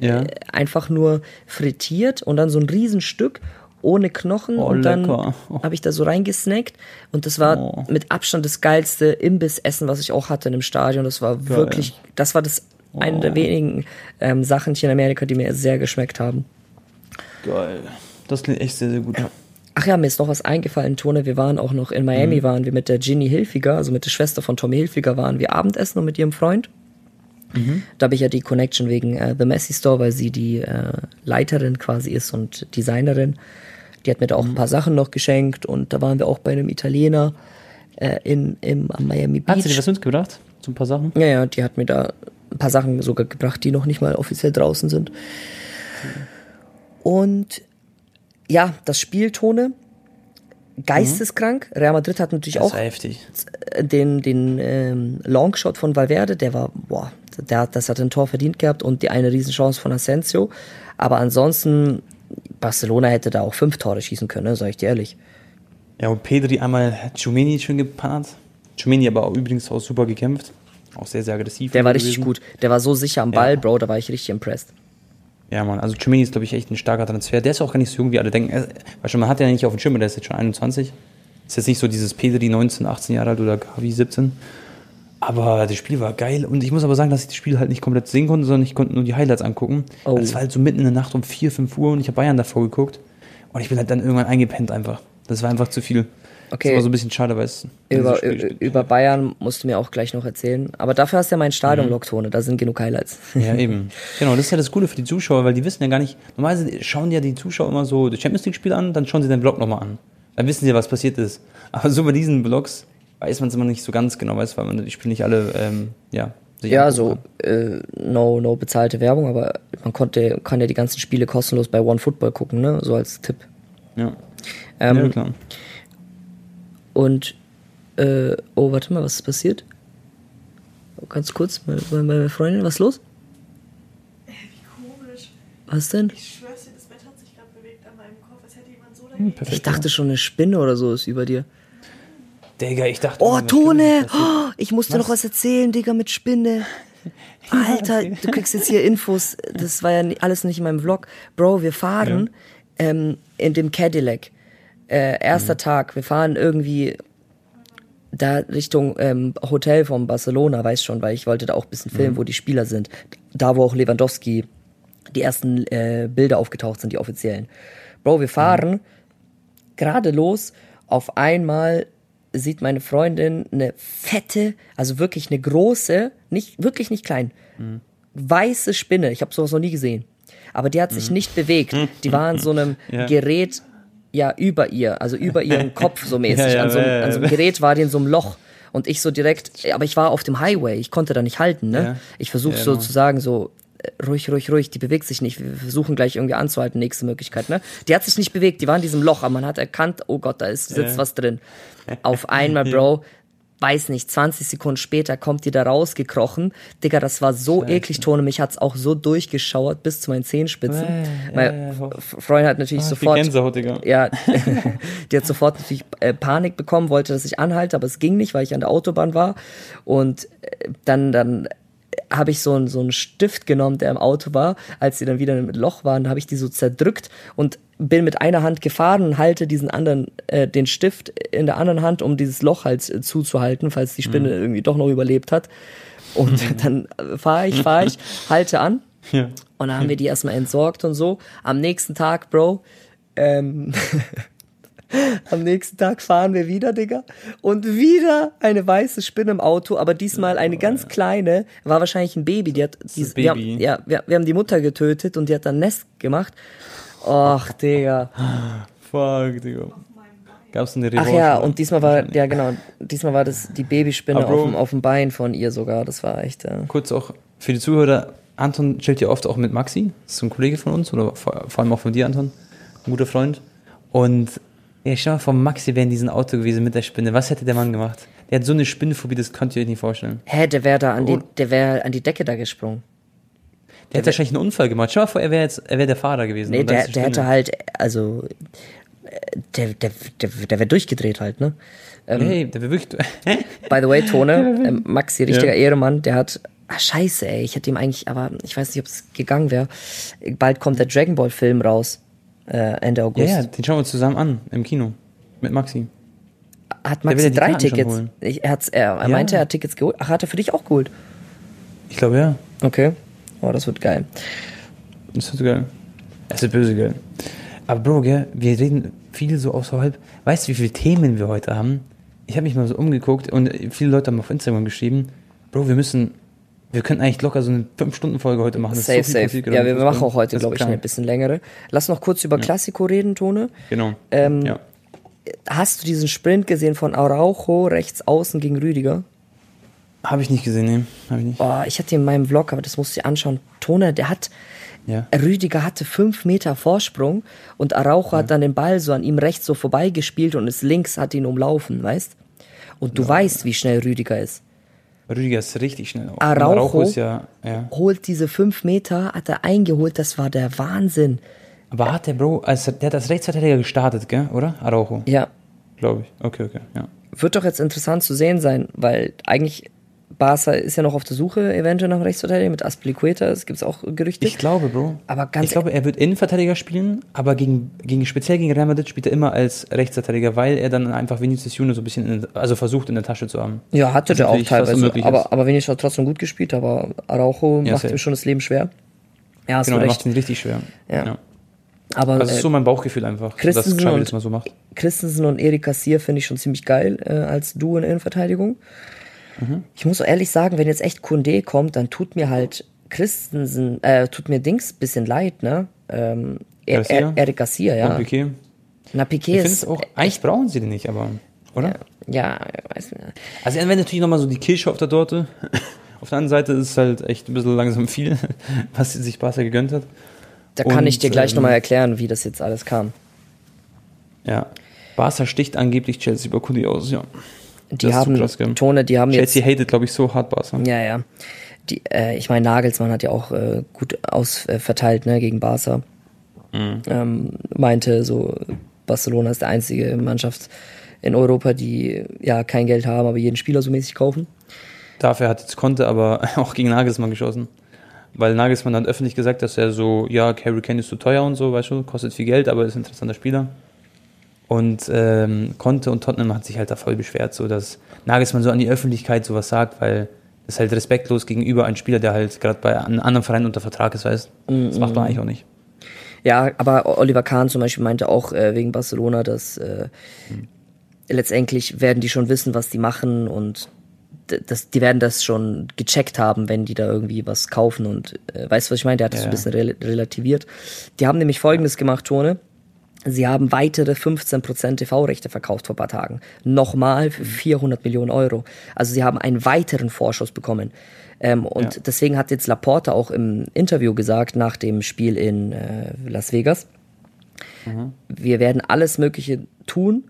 Speaker 2: Ja.
Speaker 1: einfach nur frittiert und dann so ein Riesenstück ohne Knochen
Speaker 2: Oh,
Speaker 1: und dann.
Speaker 2: Oh.
Speaker 1: habe ich da so reingesnackt und das war
Speaker 2: Oh.
Speaker 1: mit Abstand das geilste Imbissessen, was ich auch hatte in dem Stadion. Das war wirklich, das war das eine
Speaker 2: Oh.
Speaker 1: der wenigen ähm, Sachen hier in Amerika, die mir sehr geschmeckt haben.
Speaker 2: Geil. Das klingt echt sehr, sehr gut.
Speaker 1: Ach ja, mir ist noch was eingefallen, Tone. Wir waren auch noch in Miami, waren wir mit der Ginny Hilfiger, also mit der Schwester von Tommy Hilfiger, waren wir Abendessen und mit ihrem Freund. Da habe ich ja die Connection wegen äh, The Messy Store, weil sie die äh, Leiterin quasi ist und Designerin. Die hat mir da auch ein paar Sachen noch geschenkt und da waren wir auch bei einem Italiener äh, in, im, am Miami Beach.
Speaker 2: Hat sie dir was mitgebracht? So ein paar Sachen?
Speaker 1: Ja, ja, die hat mir da ein paar Sachen sogar gebracht, die noch nicht mal offiziell draußen sind. Und ja, das Spieltone, geisteskrank. Real Madrid hat natürlich auch
Speaker 2: heftig.
Speaker 1: den, den ähm, Longshot von Valverde, der war, boah, der, das hat ein Tor verdient gehabt und die eine Riesenchance von Asensio. Aber ansonsten, Barcelona hätte da auch fünf Tore schießen können, ne, sag ich dir ehrlich.
Speaker 2: Ja, und Pedri einmal Tchouameni schön gepannert. Tchouameni aber auch übrigens auch super gekämpft. Auch sehr, sehr aggressiv.
Speaker 1: Der war richtig
Speaker 2: gewesen.
Speaker 1: gut. Der war so sicher am Ball,
Speaker 2: Ja.
Speaker 1: Bro, da war ich richtig impressed.
Speaker 2: Ja, Mann, also Tchouameni ist, glaube ich, echt ein starker Transfer. Der ist auch gar nicht so jung, wie alle denken. Weißt du, man hat ja nicht auf dem Schirm, der ist jetzt schon 21. Ist jetzt nicht so dieses Pedri 19, 18 Jahre alt oder Gavi 17. Aber das Spiel war geil und ich muss aber sagen, dass ich das Spiel halt nicht komplett sehen konnte, sondern ich konnte nur die Highlights angucken.
Speaker 1: Oh.
Speaker 2: Weil Es war halt so mitten in der Nacht um 4, 5 Uhr und ich habe Bayern davor geguckt und ich bin halt dann irgendwann eingepennt einfach. Das war einfach zu viel.
Speaker 1: Okay.
Speaker 2: Das war so ein bisschen schade, weil es
Speaker 1: Über, über Bayern musst du mir auch gleich noch erzählen. Aber dafür hast du ja mein Stadion-Log-Tone, da sind genug Highlights.
Speaker 2: Ja, eben. Genau, das ist ja das Coole für die Zuschauer, weil die wissen ja gar nicht, normalerweise schauen ja die Zuschauer immer so das Champions League-Spiel an, dann schauen sie den Blog nochmal an. Dann wissen sie, was passiert ist. Aber so bei diesen Blogs weiß man es immer nicht so ganz genau, weißt, weil man die Spiele nicht alle, ähm, ja. sich
Speaker 1: Ja, so äh, no, no bezahlte Werbung, aber man konnte, kann ja die ganzen Spiele kostenlos bei OneFootball gucken, ne? So als Tipp.
Speaker 2: Ja.
Speaker 1: Ähm,
Speaker 2: ja, klar.
Speaker 1: Und, äh, oh, warte mal, was ist passiert? Ganz kurz, meine, meine Freundin, was ist los?
Speaker 3: Ey, wie komisch.
Speaker 1: Was denn?
Speaker 3: Ich schwör's dir, das Bett hat sich gerade bewegt an meinem Kopf. Es hätte jemand so
Speaker 2: Hm.
Speaker 1: Ich dachte schon, eine Spinne oder so ist über dir.
Speaker 2: Digga, ich dachte.
Speaker 1: Oh, Tone! Oh, ich musste noch was erzählen, Digga, mit Spinne. Alter, du kriegst jetzt hier Infos. Das war ja alles nicht in meinem Vlog. Bro, wir fahren ähm, in dem Cadillac. Äh, erster
Speaker 2: Mhm.
Speaker 1: Tag. Wir fahren irgendwie da Richtung ähm, Hotel von Barcelona, weiß schon, weil ich wollte da auch ein bisschen
Speaker 2: Mhm.
Speaker 1: filmen, wo die Spieler sind. Da, wo auch Lewandowski die ersten äh, Bilder aufgetaucht sind, die offiziellen. Bro, wir fahren gerade los. Auf einmal sieht meine Freundin eine fette, also wirklich eine große, nicht wirklich nicht klein, weiße Spinne. Ich habe sowas noch nie gesehen. Aber die hat sich nicht bewegt. Die war an so einem
Speaker 2: Ja.
Speaker 1: Gerät ja über ihr, also über ihren Kopf so mäßig.
Speaker 2: Ja, ja,
Speaker 1: an, so einem, an so einem Gerät war die in so einem Loch. Und ich so direkt, aber ich war auf dem Highway, ich konnte da nicht halten, ne? Ich versuche
Speaker 2: Ja,
Speaker 1: so
Speaker 2: genau.
Speaker 1: zu sagen, so, ruhig, ruhig, ruhig, die bewegt sich nicht. Wir versuchen gleich irgendwie anzuhalten, nächste Möglichkeit, ne? Die hat sich nicht bewegt, die war in diesem Loch, aber man hat erkannt, oh Gott, da ist, sitzt
Speaker 2: Ja.
Speaker 1: was drin. Auf einmal, Bro, weiß nicht, 20 Sekunden später kommt die da rausgekrochen. Digga, das war so eklig, Tone, mich hat's auch so durchgeschauert bis zu meinen Zehenspitzen.
Speaker 2: Äh,
Speaker 1: Meine
Speaker 2: äh,
Speaker 1: F- Freundin hat natürlich
Speaker 2: Ah,
Speaker 1: sofort
Speaker 2: Gänsehaut, Digga.
Speaker 1: ja, die hat sofort natürlich äh, Panik bekommen, wollte, dass ich anhalte, aber es ging nicht, weil ich an der Autobahn war. Und äh, dann, dann habe ich so, einen- so einen Stift genommen, der im Auto war. Als sie dann wieder mit Loch waren, habe ich die so zerdrückt und bin mit einer Hand gefahren und halte diesen anderen, äh, den Stift in der anderen Hand, um dieses Loch halt äh, zuzuhalten, falls die Spinne irgendwie doch noch überlebt hat. Und dann fahre ich, fahre ich, halte an.
Speaker 2: Ja.
Speaker 1: Und dann haben wir die erstmal entsorgt und so. Am nächsten Tag, Bro, ähm, am nächsten Tag fahren wir wieder, Digga. Und wieder eine weiße Spinne im Auto, aber diesmal eine ganz kleine, war wahrscheinlich ein Baby. Die hat, die,
Speaker 2: ein
Speaker 1: Wir haben,
Speaker 2: Baby.
Speaker 1: ja, wir, wir haben die Mutter getötet und die hat dann Nest gemacht. Och, Digga.
Speaker 2: Fuck, Digga. Gab's eine
Speaker 1: Ach
Speaker 2: Revanche?
Speaker 1: ja, und diesmal war, ja genau, diesmal war das die Babyspinne auf dem, auf dem Bein von ihr sogar. Das war echt, äh,
Speaker 2: Kurz auch für die Zuhörer, Anton chillt ja oft auch mit Maxi, das ist ein Kollege von uns, oder vor, vor allem auch von dir, Anton, ein guter Freund. Und ja, stell mal vor, Maxi wäre in diesem Auto gewesen mit der Spinne. Was hätte der Mann gemacht? Der hat so eine Spinnenphobie, das könnt ihr euch nicht vorstellen.
Speaker 1: hä, der wäre da an die,
Speaker 2: Und-
Speaker 1: der wäre an die Decke da gesprungen.
Speaker 2: Der hätte wahrscheinlich einen Unfall gemacht. Stell mal vor, er wäre jetzt, er wäre der Fahrer gewesen.
Speaker 1: Nee, der, der hätte halt, also, der, der, der, der wäre durchgedreht halt, ne? Ähm,
Speaker 2: Hey, der wäre wirklich.
Speaker 1: By the way, Tone, ähm, Maxi, richtiger
Speaker 2: Ja.
Speaker 1: Ehemann, der hat, ah, scheiße, ey, ich hätte ihm eigentlich, aber ich weiß nicht, ob es gegangen wäre. Bald kommt der Dragon Ball Film raus, äh, Ende
Speaker 2: ja,
Speaker 1: August.
Speaker 2: ja, den schauen wir uns zusammen an im Kino. Mit Maxi.
Speaker 1: Hat Maxi
Speaker 2: ja
Speaker 1: drei
Speaker 2: Karten
Speaker 1: Tickets? Ich, er, er,
Speaker 2: Ja.
Speaker 1: meinte, er hat Tickets geholt. Ach, hat er für dich auch geholt?
Speaker 2: Ich glaube ja.
Speaker 1: Okay. Oh, das wird geil.
Speaker 2: Das ist geil. Es ist böse geil. Aber Bro, gell, wir reden viel so außerhalb. Weißt du, wie viele Themen wir heute haben? Ich habe mich mal so umgeguckt und viele Leute haben auf Instagram geschrieben, Bro, wir müssen, wir könnten eigentlich locker so eine 5-Stunden-Folge heute machen.
Speaker 1: Safe,
Speaker 2: so
Speaker 1: safe. Ja, wir machen auch heute,
Speaker 2: Das ist
Speaker 1: glaube ich, eine bisschen längere. Lass noch kurz über Klassiko reden, Tone.
Speaker 2: Genau.
Speaker 1: Ähm,
Speaker 2: ja.
Speaker 1: Hast du diesen Sprint gesehen von Araujo rechts außen gegen Rüdiger?
Speaker 2: Habe ich nicht gesehen, nee. Habe ich nicht.
Speaker 1: Boah, ich hatte ihn in meinem Vlog, aber das musst du dir anschauen. Tone, der hat,
Speaker 2: Ja.
Speaker 1: Rüdiger hatte fünf Meter Vorsprung und Araujo hat dann den Ball so an ihm rechts so vorbeigespielt und ist links, hat ihn umlaufen, weißt? Und du weißt, wie schnell Rüdiger ist.
Speaker 2: Rüdiger ist richtig schnell. Und
Speaker 1: Araujo?
Speaker 2: ist ja, ja.
Speaker 1: Holt diese fünf Meter, hat er eingeholt, das war der Wahnsinn.
Speaker 2: Aber hat der Bro, also der hat als Rechtsverteidiger gestartet, gell, oder? Araujo,
Speaker 1: Ja,
Speaker 2: glaube ich. Okay, okay, ja.
Speaker 1: wird doch jetzt interessant zu sehen sein, weil eigentlich Barca ist ja noch auf der Suche eventuell nach einem Rechtsverteidiger mit Aspilicueta, es gibt auch Gerüchte.
Speaker 2: Ich glaube, Bro.
Speaker 1: Aber ganz
Speaker 2: ich glaube, er wird Innenverteidiger spielen, aber gegen, gegen speziell gegen Real Madrid spielt er immer als Rechtsverteidiger, weil er dann einfach Vinicius Junior so ein bisschen, in, also versucht in der Tasche zu haben.
Speaker 1: ja, hatte der auch teilweise.
Speaker 2: unmöglich ist.
Speaker 1: Aber, aber Vinicius hat trotzdem gut gespielt, aber Araujo
Speaker 2: Ja,
Speaker 1: macht
Speaker 2: safe.
Speaker 1: mir schon das Leben schwer. Ja,
Speaker 2: Genau, er macht ihn richtig schwer.
Speaker 1: Ja. Aber
Speaker 2: Also das
Speaker 1: äh,
Speaker 2: ist so mein Bauchgefühl einfach, dass
Speaker 1: Christensen
Speaker 2: Xavi
Speaker 1: und-
Speaker 2: das mal so macht.
Speaker 1: Christensen und Erik Kassier finde ich schon ziemlich geil äh, als Duo in der Innenverteidigung.
Speaker 2: Mhm.
Speaker 1: Ich muss auch ehrlich sagen, wenn jetzt echt Kunde kommt, dann tut mir halt Christensen, äh, tut mir Dings bisschen leid, ne? Ähm, er,
Speaker 2: Garcia?
Speaker 1: er, Erik Kassier, ja.
Speaker 2: Und Piquet.
Speaker 1: Na,
Speaker 2: Ich
Speaker 1: Piquet
Speaker 2: finde
Speaker 1: ist
Speaker 2: es auch, eigentlich brauchen sie den nicht, aber, oder?
Speaker 1: ja, weiß nicht.
Speaker 2: Also er wäre natürlich nochmal so die Kirsche auf der Torte. Auf der anderen Seite ist es halt echt ein bisschen langsam viel, was sich Barca gegönnt hat.
Speaker 1: Da kann
Speaker 2: Und,
Speaker 1: ich dir gleich
Speaker 2: ähm,
Speaker 1: nochmal erklären, wie das jetzt alles kam.
Speaker 2: Ja. Barca sticht angeblich Chelsea über Kudi aus, ja.
Speaker 1: Die haben,
Speaker 2: krass?
Speaker 1: Tone, die haben
Speaker 2: Chelsea
Speaker 1: jetzt,
Speaker 2: hatet, glaube ich, so hart Barca.
Speaker 1: ja, ja. Die, äh, ich meine, Nagelsmann hat ja auch äh, gut ausverteilt, äh, ne, gegen Barca.
Speaker 2: Mhm.
Speaker 1: Ähm, meinte so, Barcelona ist der einzige Mannschaft in Europa, die ja kein Geld haben, aber jeden Spieler so mäßig kaufen.
Speaker 2: Dafür hat jetzt Conte aber auch gegen Nagelsmann geschossen. Weil Nagelsmann hat öffentlich gesagt, dass er so, ja, Harry Kane ist zu teuer und so, weißt du, kostet viel Geld, aber ist ein interessanter Spieler. Und ähm, Conte und Tottenham hat sich halt da voll beschwert, so dass Nagelsmann so an die Öffentlichkeit sowas sagt, weil das ist halt respektlos gegenüber einem Spieler, der halt gerade bei einem anderen Verein unter Vertrag ist, weißt Das macht man eigentlich auch nicht.
Speaker 1: Ja, aber Oliver Kahn zum Beispiel meinte auch äh, wegen Barcelona, dass äh, letztendlich werden die schon wissen, was die machen und das, die werden das schon gecheckt haben, wenn die da irgendwie was kaufen und äh, weißt du, was ich meine? Der hat das so ein
Speaker 2: Ja.
Speaker 1: bisschen rel relativiert. Die haben nämlich folgendes gemacht, Tone. Sie haben weitere 15% TV-Rechte verkauft vor ein paar Tagen. Nochmal für 400 Millionen Euro. Also sie haben einen weiteren Vorschuss bekommen. Ähm, und
Speaker 2: Ja.
Speaker 1: deswegen hat jetzt Laporta auch im Interview gesagt, nach dem Spiel in äh, Las Vegas, wir werden alles Mögliche tun,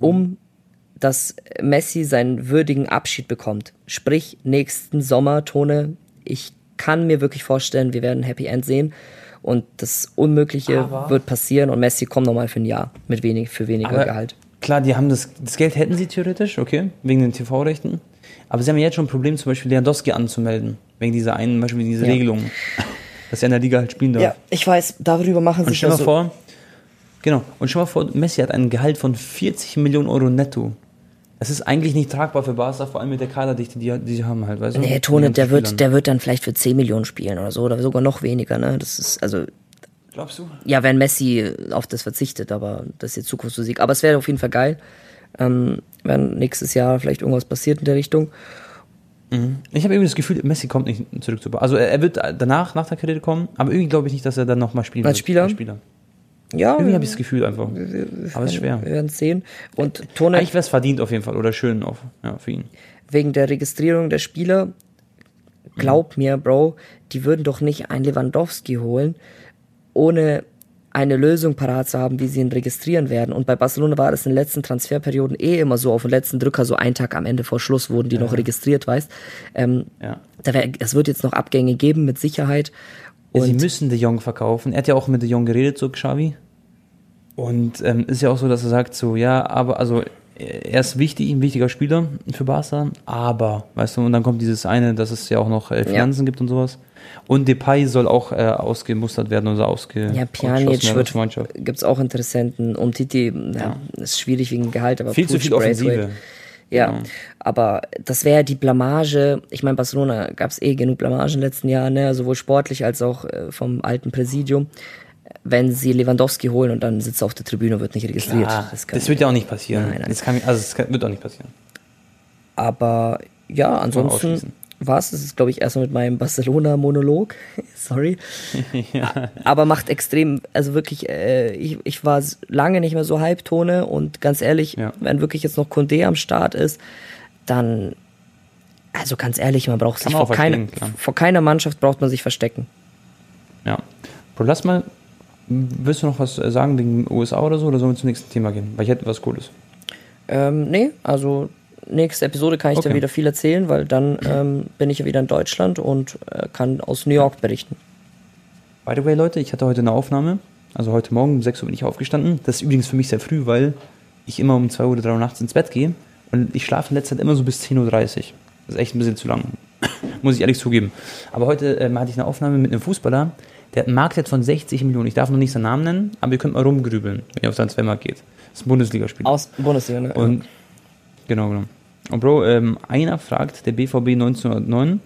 Speaker 1: um dass Messi seinen würdigen Abschied bekommt. Sprich, nächsten Sommer, Tone, ich kann mir wirklich vorstellen, wir werden ein Happy End sehen. Und das Unmögliche
Speaker 2: Aber-
Speaker 1: wird passieren und Messi kommt nochmal für ein Jahr mit wenig, für weniger Gehalt.
Speaker 2: Klar, die haben das, das Geld hätten sie theoretisch, okay, wegen den TV-Rechten. Aber sie haben jetzt schon ein Problem, zum Beispiel Lewandowski anzumelden, wegen dieser einen, zum Beispiel diese
Speaker 1: Ja.
Speaker 2: Regelung, dass er in der Liga halt spielen darf.
Speaker 1: Ja, ich weiß, darüber machen
Speaker 2: Und
Speaker 1: sich also,
Speaker 2: vor, genau, und stell mal vor, Messi hat ein Gehalt von 40 Millionen Euro netto. Das ist eigentlich nicht tragbar für Barca, vor allem mit der Kaderdichte, die, die sie haben halt, weißt du?
Speaker 1: Nee, Tone, der wird, der wird dann vielleicht für 10 Millionen spielen oder so, oder sogar noch weniger, ne? Das ist, also,
Speaker 2: Glaubst du?
Speaker 1: ja, wenn Messi auf das verzichtet, aber das ist jetzt Zukunftsmusik. Aber es wäre auf jeden Fall geil, ähm, wenn nächstes Jahr vielleicht irgendwas passiert in der Richtung.
Speaker 2: Ich habe irgendwie das Gefühl, Messi kommt nicht zurück zu Barca. Also er, er wird danach, nach der Karriere kommen, aber irgendwie glaube ich nicht, dass er dann nochmal spielen
Speaker 1: Als
Speaker 2: wird.
Speaker 1: Spieler?
Speaker 2: Als Spieler.
Speaker 1: Ja,
Speaker 2: Irgendwie habe ich das Gefühl einfach. Aber es ist schwer.
Speaker 1: wir werden sehen. Und Tone,
Speaker 2: Eigentlich wäre es verdient auf jeden Fall oder schön auf, ja, für ihn.
Speaker 1: wegen der Registrierung der Spieler, glaub mir, Bro, die würden doch nicht einen Lewandowski holen, ohne eine Lösung parat zu haben, wie sie ihn registrieren werden. Und bei Barcelona war das in den letzten Transferperioden eh immer so, auf den letzten Drücker, so einen Tag am Ende vor Schluss wurden die noch registriert, weißt. Ähm,
Speaker 2: Ja.
Speaker 1: da wär, es wird jetzt noch Abgänge geben, mit Sicherheit.
Speaker 2: Ja, sie
Speaker 1: Und
Speaker 2: müssen De Jong verkaufen. Er hat ja auch mit De Jong geredet, so Xavi. Und ähm, ist ja auch so, dass er sagt so, ja, aber also er ist wichtig, ein wichtiger Spieler für Barca, aber, weißt du, und dann kommt dieses eine, dass es ja auch noch äh, Finanzen gibt und sowas. Und Depay soll auch äh, ausgemustert werden oder ausge
Speaker 1: ja, Pjanic wird,
Speaker 2: Mannschaft.
Speaker 1: gibt's auch Interessenten. Um Titi, ja, ist schwierig wegen Gehalt, aber
Speaker 2: Viel zu
Speaker 1: Puig,
Speaker 2: viel Offensive.
Speaker 1: Braithwaite. Ja,
Speaker 2: Genau.
Speaker 1: aber das wäre die Blamage. Ich meine, Barcelona gab es eh genug Blamage in den letzten Jahren, ne? sowohl sportlich als auch äh, vom alten Präsidium. Wenn sie Lewandowski holen und dann sitzt er auf der Tribüne und wird nicht registriert.
Speaker 2: Ah,
Speaker 1: das
Speaker 2: das wird ja auch nicht passieren.
Speaker 1: Nein, nein.
Speaker 2: Das kann, also das kann, wird auch nicht passieren.
Speaker 1: aber ja, ansonsten
Speaker 2: ausschließen.
Speaker 1: War es das, glaube ich, erstmal mit meinem Barcelona-Monolog. Sorry. Aber macht extrem, also wirklich, äh, ich, ich war lange nicht mehr so Halbtone und ganz ehrlich,
Speaker 2: Ja.
Speaker 1: wenn wirklich jetzt noch Condé am Start ist, dann, also ganz ehrlich, man braucht
Speaker 2: Kann
Speaker 1: sich
Speaker 2: man
Speaker 1: vor,
Speaker 2: auch
Speaker 1: keine, vor keiner Mannschaft braucht man sich verstecken.
Speaker 2: Ja. Bro, lass mal, willst du noch was äh, sagen wegen USA oder so, oder sollen wir zum nächsten Thema gehen? Weil ich hätte was Cooles.
Speaker 1: Ähm, nee, also nächste Episode kann ich
Speaker 2: Okay.
Speaker 1: wieder viel erzählen, weil dann ähm, bin ich ja wieder in Deutschland und äh, kann aus New York berichten.
Speaker 2: By the way, Leute, ich hatte heute eine Aufnahme. Also heute Morgen um 6 Uhr bin ich aufgestanden. Das ist übrigens für mich sehr früh, weil ich immer um 2 oder 3 Uhr nachts ins Bett gehe. Und ich schlafe in letzter Zeit immer so bis 10.30 Uhr. Das ist echt ein bisschen zu lang. Muss ich ehrlich zugeben. Aber heute ähm, hatte ich eine Aufnahme mit einem Fußballer, der hat einen Marktwert von 60 Millionen. Ich darf noch nicht seinen Namen nennen, aber ihr könnt mal rumgrübeln, wenn ihr auf Transfermarkt geht. Das ist ein Bundesligaspieler.
Speaker 1: Aus Bundesliga, ne?
Speaker 2: Und genau, genau. Und Bro, ähm, einer fragt, der BVB 1909,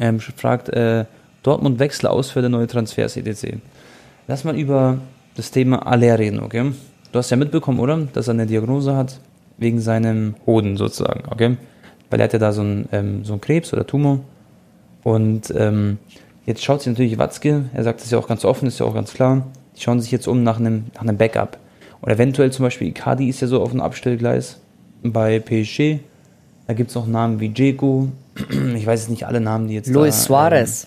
Speaker 2: ähm, fragt, äh, Dortmund Wechselausfälle, neue Transfers, etc. Lass mal über das Thema Aller reden, okay? Du hast ja mitbekommen, oder? Dass er eine Diagnose hat, wegen seinem Hoden sozusagen, okay? Weil er hat ja da so einen, ähm, so einen Krebs oder Tumor. Und ähm, jetzt schaut sich natürlich Watzke, er sagt es ja auch ganz offen, ist ja auch ganz klar, die schauen sich jetzt um nach einem, nach einem Backup. Und eventuell zum Beispiel Icardi ist ja so auf einem Abstellgleis bei PSG. Da gibt es noch Namen wie Dzeko. Ich weiß jetzt nicht alle Namen, die jetzt
Speaker 1: Luis
Speaker 2: da,
Speaker 1: Suarez.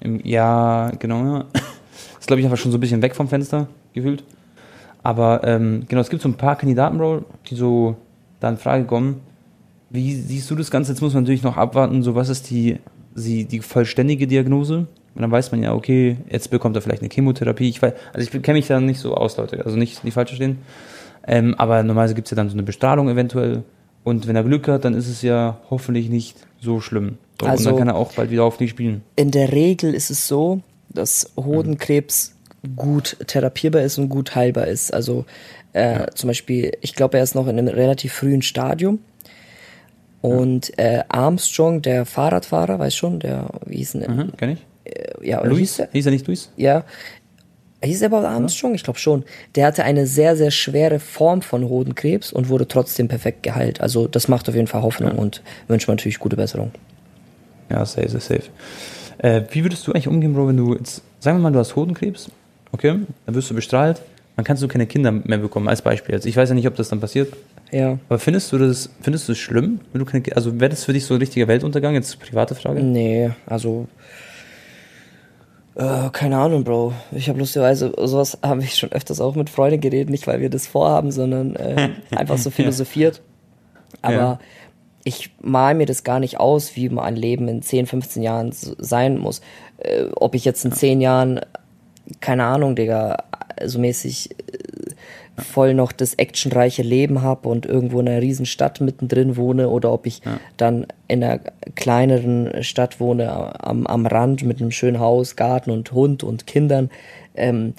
Speaker 2: ähm, im, ja, genau. Ja. Ist, glaube ich, einfach schon so ein bisschen weg vom Fenster gefühlt. Aber ähm, genau, es gibt so ein paar Kandidaten, Bro, die so da in Frage kommen. Wie siehst du das Ganze? Jetzt muss man natürlich noch abwarten, so was ist die, die, die vollständige Diagnose? Und dann weiß man ja, okay, jetzt bekommt er vielleicht eine Chemotherapie. Ich weiß, also ich kenne mich da nicht so aus, Leute. Also nicht, nicht falsch verstehen. Ähm, aber normalerweise gibt es ja dann so eine Bestrahlung eventuell. Und wenn er Glück hat, dann ist es ja hoffentlich nicht so schlimm. Und
Speaker 1: Also-
Speaker 2: dann kann er auch bald wieder auf die spielen.
Speaker 1: In der Regel ist es so, dass Hodenkrebs gut therapierbar ist und gut heilbar ist. Also äh, zum Beispiel, ich glaube, er ist noch in einem relativ frühen Stadium. Und äh, Armstrong, der Fahrradfahrer, weiß schon, der, wie hieß denn,
Speaker 2: Mhm, kenn ich.
Speaker 1: ja,
Speaker 2: Luis?
Speaker 1: hieß er?
Speaker 2: Hieß er nicht Luis?
Speaker 1: Ja. Hieß er überhaupt Armstrong? Ich glaube schon. Der hatte eine sehr, sehr schwere Form von Hodenkrebs und wurde trotzdem perfekt geheilt. Also das macht auf jeden Fall Hoffnung und wünscht man natürlich gute Besserung.
Speaker 2: Ja, safe, safe, safe. Äh, wie würdest du eigentlich umgehen, Bro, wenn du jetzt, sagen wir mal, du hast Hodenkrebs, okay, dann wirst du bestrahlt, dann kannst du keine Kinder mehr bekommen, als Beispiel. Jetzt, ich weiß ja nicht, ob das dann passiert,
Speaker 1: Ja.
Speaker 2: aber findest du das, findest du es schlimm, wenn du keine also wäre das für dich so ein richtiger Weltuntergang? Jetzt private Frage.
Speaker 1: Nee, also. Äh, keine Ahnung, Bro. Ich habe lustigerweise, sowas habe ich schon öfters auch mit Freunden geredet, nicht weil wir das vorhaben, sondern äh, einfach so philosophiert. Aber
Speaker 2: Ja.
Speaker 1: ich mal mir das gar nicht aus, wie mein Leben in 10, 15 Jahren sein muss. Äh, ob ich jetzt in 10 Jahren, keine Ahnung, Digga, so mäßig voll noch das actionreiche Leben habe und irgendwo in einer riesen Stadt mittendrin wohne oder ob ich dann in einer kleineren Stadt wohne, am, am Rand mit einem schönen Haus, Garten und Hund und Kindern, ähm,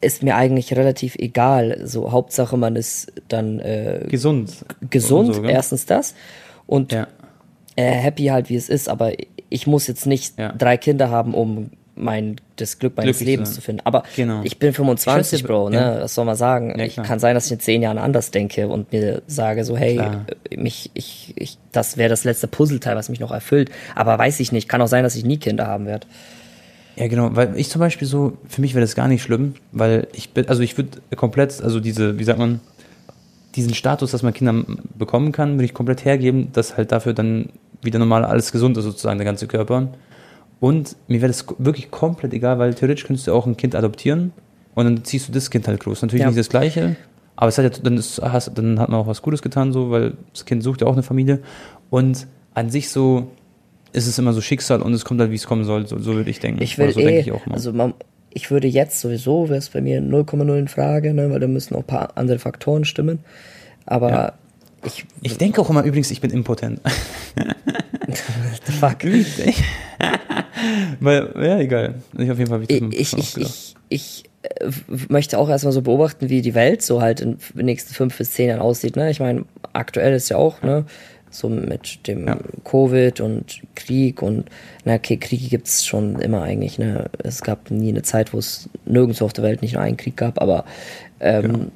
Speaker 1: ist mir eigentlich relativ egal. So Hauptsache man ist dann äh,
Speaker 2: Gesund.
Speaker 1: gesund,
Speaker 2: Und so,
Speaker 1: erstens das und
Speaker 2: Ja.
Speaker 1: äh, happy halt wie es ist, aber ich muss jetzt nicht
Speaker 2: Ja.
Speaker 1: drei Kinder haben, um mein das Glück meines
Speaker 2: Glücklich
Speaker 1: Lebens
Speaker 2: sein.
Speaker 1: zu finden. Aber
Speaker 2: Genau.
Speaker 1: ich bin 25,
Speaker 2: Ich weiß,
Speaker 1: Bro, ne?
Speaker 2: ja.
Speaker 1: Was soll man sagen?
Speaker 2: Ja,
Speaker 1: ich kann sein, dass ich in zehn Jahren anders denke und mir sage so, hey,
Speaker 2: Klar.
Speaker 1: äh, mich, ich, ich, das wäre das letzte Puzzleteil, was mich noch erfüllt. Aber weiß ich nicht. Kann auch sein, dass ich nie Kinder haben werde.
Speaker 2: Ja, genau, weil ich zum Beispiel so, für mich wäre das gar nicht schlimm, weil ich bin, also ich würde komplett, also diese, wie sagt man, diesen Status, dass man Kinder bekommen kann, würde ich komplett hergeben, dass halt dafür dann wieder normal alles gesund ist, sozusagen, der ganze Körper. Und mir wäre das wirklich komplett egal, weil theoretisch könntest du auch ein Kind adoptieren und dann ziehst du das Kind halt groß. Natürlich
Speaker 1: Ja.
Speaker 2: nicht das Gleiche, aber es hat ja, dann, ist, hast, dann hat man auch was Gutes getan, so, weil das Kind sucht ja auch eine Familie. Und an sich so ist es immer so Schicksal und es kommt halt, wie es kommen soll, so, so würde ich denken.
Speaker 1: Ich will
Speaker 2: so
Speaker 1: eh,
Speaker 2: denke ich auch immer.
Speaker 1: also man, ich würde jetzt sowieso, wäre es bei mir 0,0 in Frage, ne, weil da müssen auch ein paar andere Faktoren stimmen. Aber
Speaker 2: Ja.
Speaker 1: Ich,
Speaker 2: Ich denke auch immer übrigens, ich bin impotent.
Speaker 1: fuck.
Speaker 2: Weil, ja, egal. Ich auf jeden Fall
Speaker 1: ich, ich, ich, ich, ich möchte auch erstmal so beobachten, wie die Welt so halt in den nächsten fünf bis zehn Jahren aussieht. Ne? Ich meine, aktuell ist ja auch, ne, so mit dem
Speaker 2: Ja.
Speaker 1: Covid und Krieg und na okay, Kriege gibt's schon immer eigentlich, ne? Es gab nie eine Zeit, wo es nirgendwo auf der Welt nicht nur einen Krieg gab, aber ähm,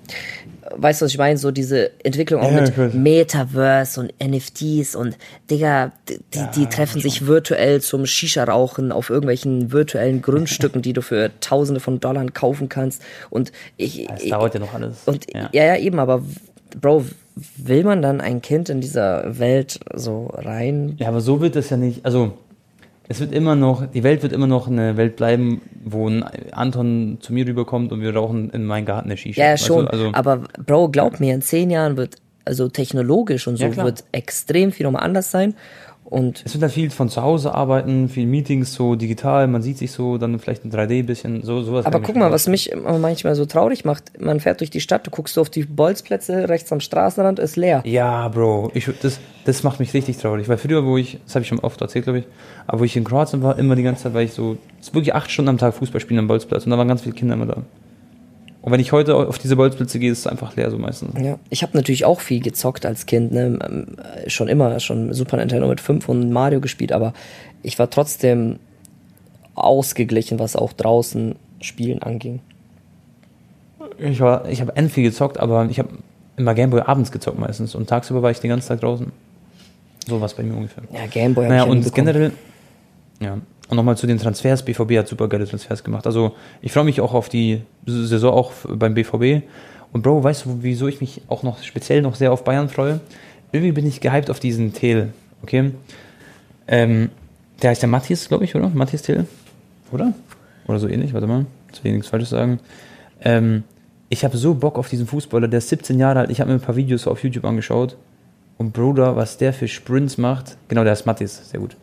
Speaker 1: weißt du, was ich meine? So diese Entwicklung auch.
Speaker 2: Ja,
Speaker 1: mit. Metaverse und NFTs und Digga, die, die, die treffen sich virtuell zum Shisha-Rauchen auf irgendwelchen virtuellen Grundstücken, die du für Tausende von Dollar kaufen kannst. Und ich.
Speaker 2: Das
Speaker 1: ich
Speaker 2: dauert ja noch alles.
Speaker 1: und
Speaker 2: ja.
Speaker 1: ja. ja, eben, aber Bro, will man dann ein Kind in dieser Welt so rein?
Speaker 2: ja, aber so wird es ja nicht. Also, es wird immer noch, die Welt wird immer noch eine Welt bleiben, wo ein Anton zu mir rüberkommt und wir rauchen in meinen Garten eine Shisha.
Speaker 1: Ja, schon.
Speaker 2: Also,
Speaker 1: aber Bro, glaub mir, in zehn Jahren wird, also technologisch und so,
Speaker 2: Ja,
Speaker 1: wird extrem viel nochmal anders sein. Und
Speaker 2: Es wird halt viel von zu Hause arbeiten, viel Meetings so digital, man sieht sich so, dann vielleicht in 3D ein bisschen, so, sowas.
Speaker 1: Aber guck mal, was mich manchmal so traurig macht, man fährt durch die Stadt, du guckst so auf die Bolzplätze, rechts am Straßenrand ist leer.
Speaker 2: Ja, Bro, ich, das, das macht mich richtig traurig, weil früher, wo ich, das habe ich schon oft erzählt, glaube ich, aber wo ich in Kroatien war, immer die ganze Zeit, weil ich so, wirklich acht Stunden am Tag Fußball spielen am Bolzplatz und da waren ganz viele Kinder immer da. Und wenn ich heute auf diese Bolzplätze gehe, ist es einfach leer so meistens.
Speaker 1: Ja, ich habe natürlich auch viel gezockt als Kind, ne? Ähm, schon immer, schon Super Nintendo mit 5 und Mario gespielt, aber ich war trotzdem ausgeglichen, was auch draußen Spielen anging.
Speaker 2: Ich war, ich habe end viel gezockt, aber ich habe immer Gameboy abends gezockt meistens und tagsüber war ich den ganzen Tag draußen. So was bei mir ungefähr.
Speaker 1: Ja, Gameboy
Speaker 2: Naja, und generell, ja, und nochmal zu den Transfers. BVB hat super geile Transfers gemacht. Also, ich freue mich auch auf die Saison auch beim BVB. Und Bro, weißt du, wieso ich mich auch noch speziell noch sehr auf Bayern freue? Irgendwie bin ich gehypt auf diesen Tel, okay? Ähm, der heißt der Matthias, glaube ich, oder? Matthias Tel? Oder? Oder so ähnlich, warte mal. Jetzt will ich nichts Falsches sagen. Ähm, ich habe so Bock auf diesen Fußballer, der ist 17 Jahre alt. Ich habe mir ein paar Videos auf YouTube angeschaut. Und Bruder, was der für Sprints macht, genau, der ist Matthias, sehr gut.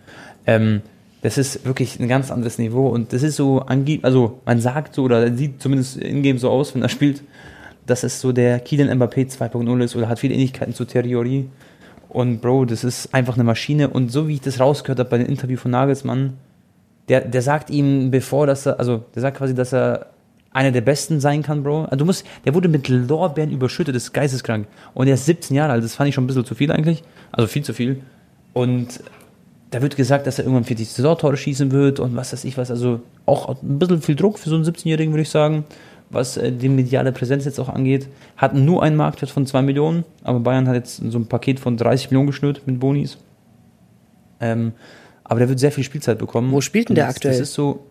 Speaker 2: Ähm, das ist wirklich ein ganz anderes Niveau und das ist so angeblich, also man sagt so, oder sieht zumindest in-game so aus, wenn er spielt, dass es so der Kylian Mbappé 2.0 ist oder hat viele Ähnlichkeiten zu Thierry Und Bro, das ist einfach eine Maschine und so wie ich das rausgehört habe bei dem Interview von Nagelsmann, der, der sagt ihm, bevor, dass er, also der sagt quasi, dass er einer der Besten sein kann, Bro. Also du musst, der wurde mit Lorbeeren überschüttet, das ist geisteskrank. Und er ist 17 Jahre alt, das fand ich schon ein bisschen zu viel eigentlich. Also viel zu viel. Und da wird gesagt, dass er irgendwann 40 Saisontore schießen wird und was weiß ich was. Also auch ein bisschen viel Druck für so einen 17-Jährigen, würde ich sagen, was äh, die mediale Präsenz jetzt auch angeht. Hat nur einen Marktwert von 2 Millionen, aber Bayern hat jetzt so ein Paket von 30 Millionen geschnürt mit Bonis. Ähm, aber der wird sehr viel Spielzeit bekommen.
Speaker 1: Wo spielt denn der aktuell?
Speaker 2: Das ist so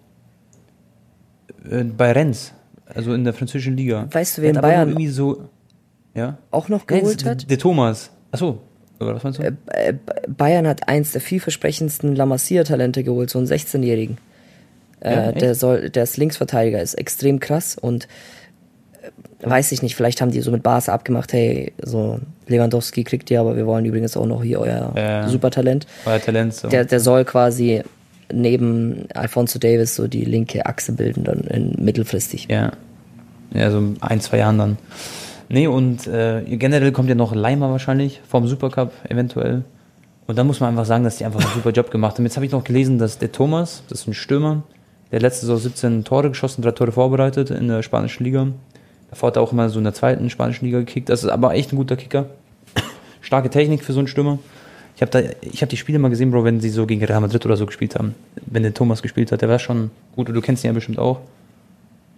Speaker 2: äh, bei Rennes, also in der französischen Liga.
Speaker 1: Weißt du, wen
Speaker 2: aber nur
Speaker 1: Bayern
Speaker 2: irgendwie so, ja?
Speaker 1: auch noch geholt
Speaker 2: das-
Speaker 1: hat?
Speaker 2: Der Thomas. Achso, oder was meinst du?
Speaker 1: Äh, Bayern hat eins der vielversprechendsten La Masia-Talente geholt, so einen 16-Jährigen.
Speaker 2: Ja,
Speaker 1: Äh, der soll, der ist Linksverteidiger, ist extrem krass und äh, weiß ich nicht, vielleicht haben die so mit Barca abgemacht, hey, so Lewandowski kriegt ihr, aber wir wollen übrigens auch noch hier euer
Speaker 2: Ja.
Speaker 1: Supertalent.
Speaker 2: Euer Talent. So.
Speaker 1: Der, der soll quasi neben Alfonso Davis so die linke Achse bilden, dann in, mittelfristig.
Speaker 2: Ja. Ja, so ein, zwei Jahren dann. Nee, und äh, generell kommt ja noch Leimer wahrscheinlich vom Supercup eventuell. Und dann muss man einfach sagen, dass die einfach einen super Job gemacht haben. Jetzt habe ich noch gelesen, dass der Thomas, das ist ein Stürmer, der letzte Saison 17 Tore geschossen, drei Tore vorbereitet in der spanischen Liga. Davor hat er auch immer so in der zweiten spanischen Liga gekickt. Das ist aber echt ein guter Kicker. Starke Technik für so einen Stürmer. Ich habe da, die Spiele mal gesehen, Bro, wenn sie so gegen Real Madrid oder so gespielt haben. Wenn der Thomas gespielt hat, der war schon gut. Und du kennst ihn ja bestimmt auch.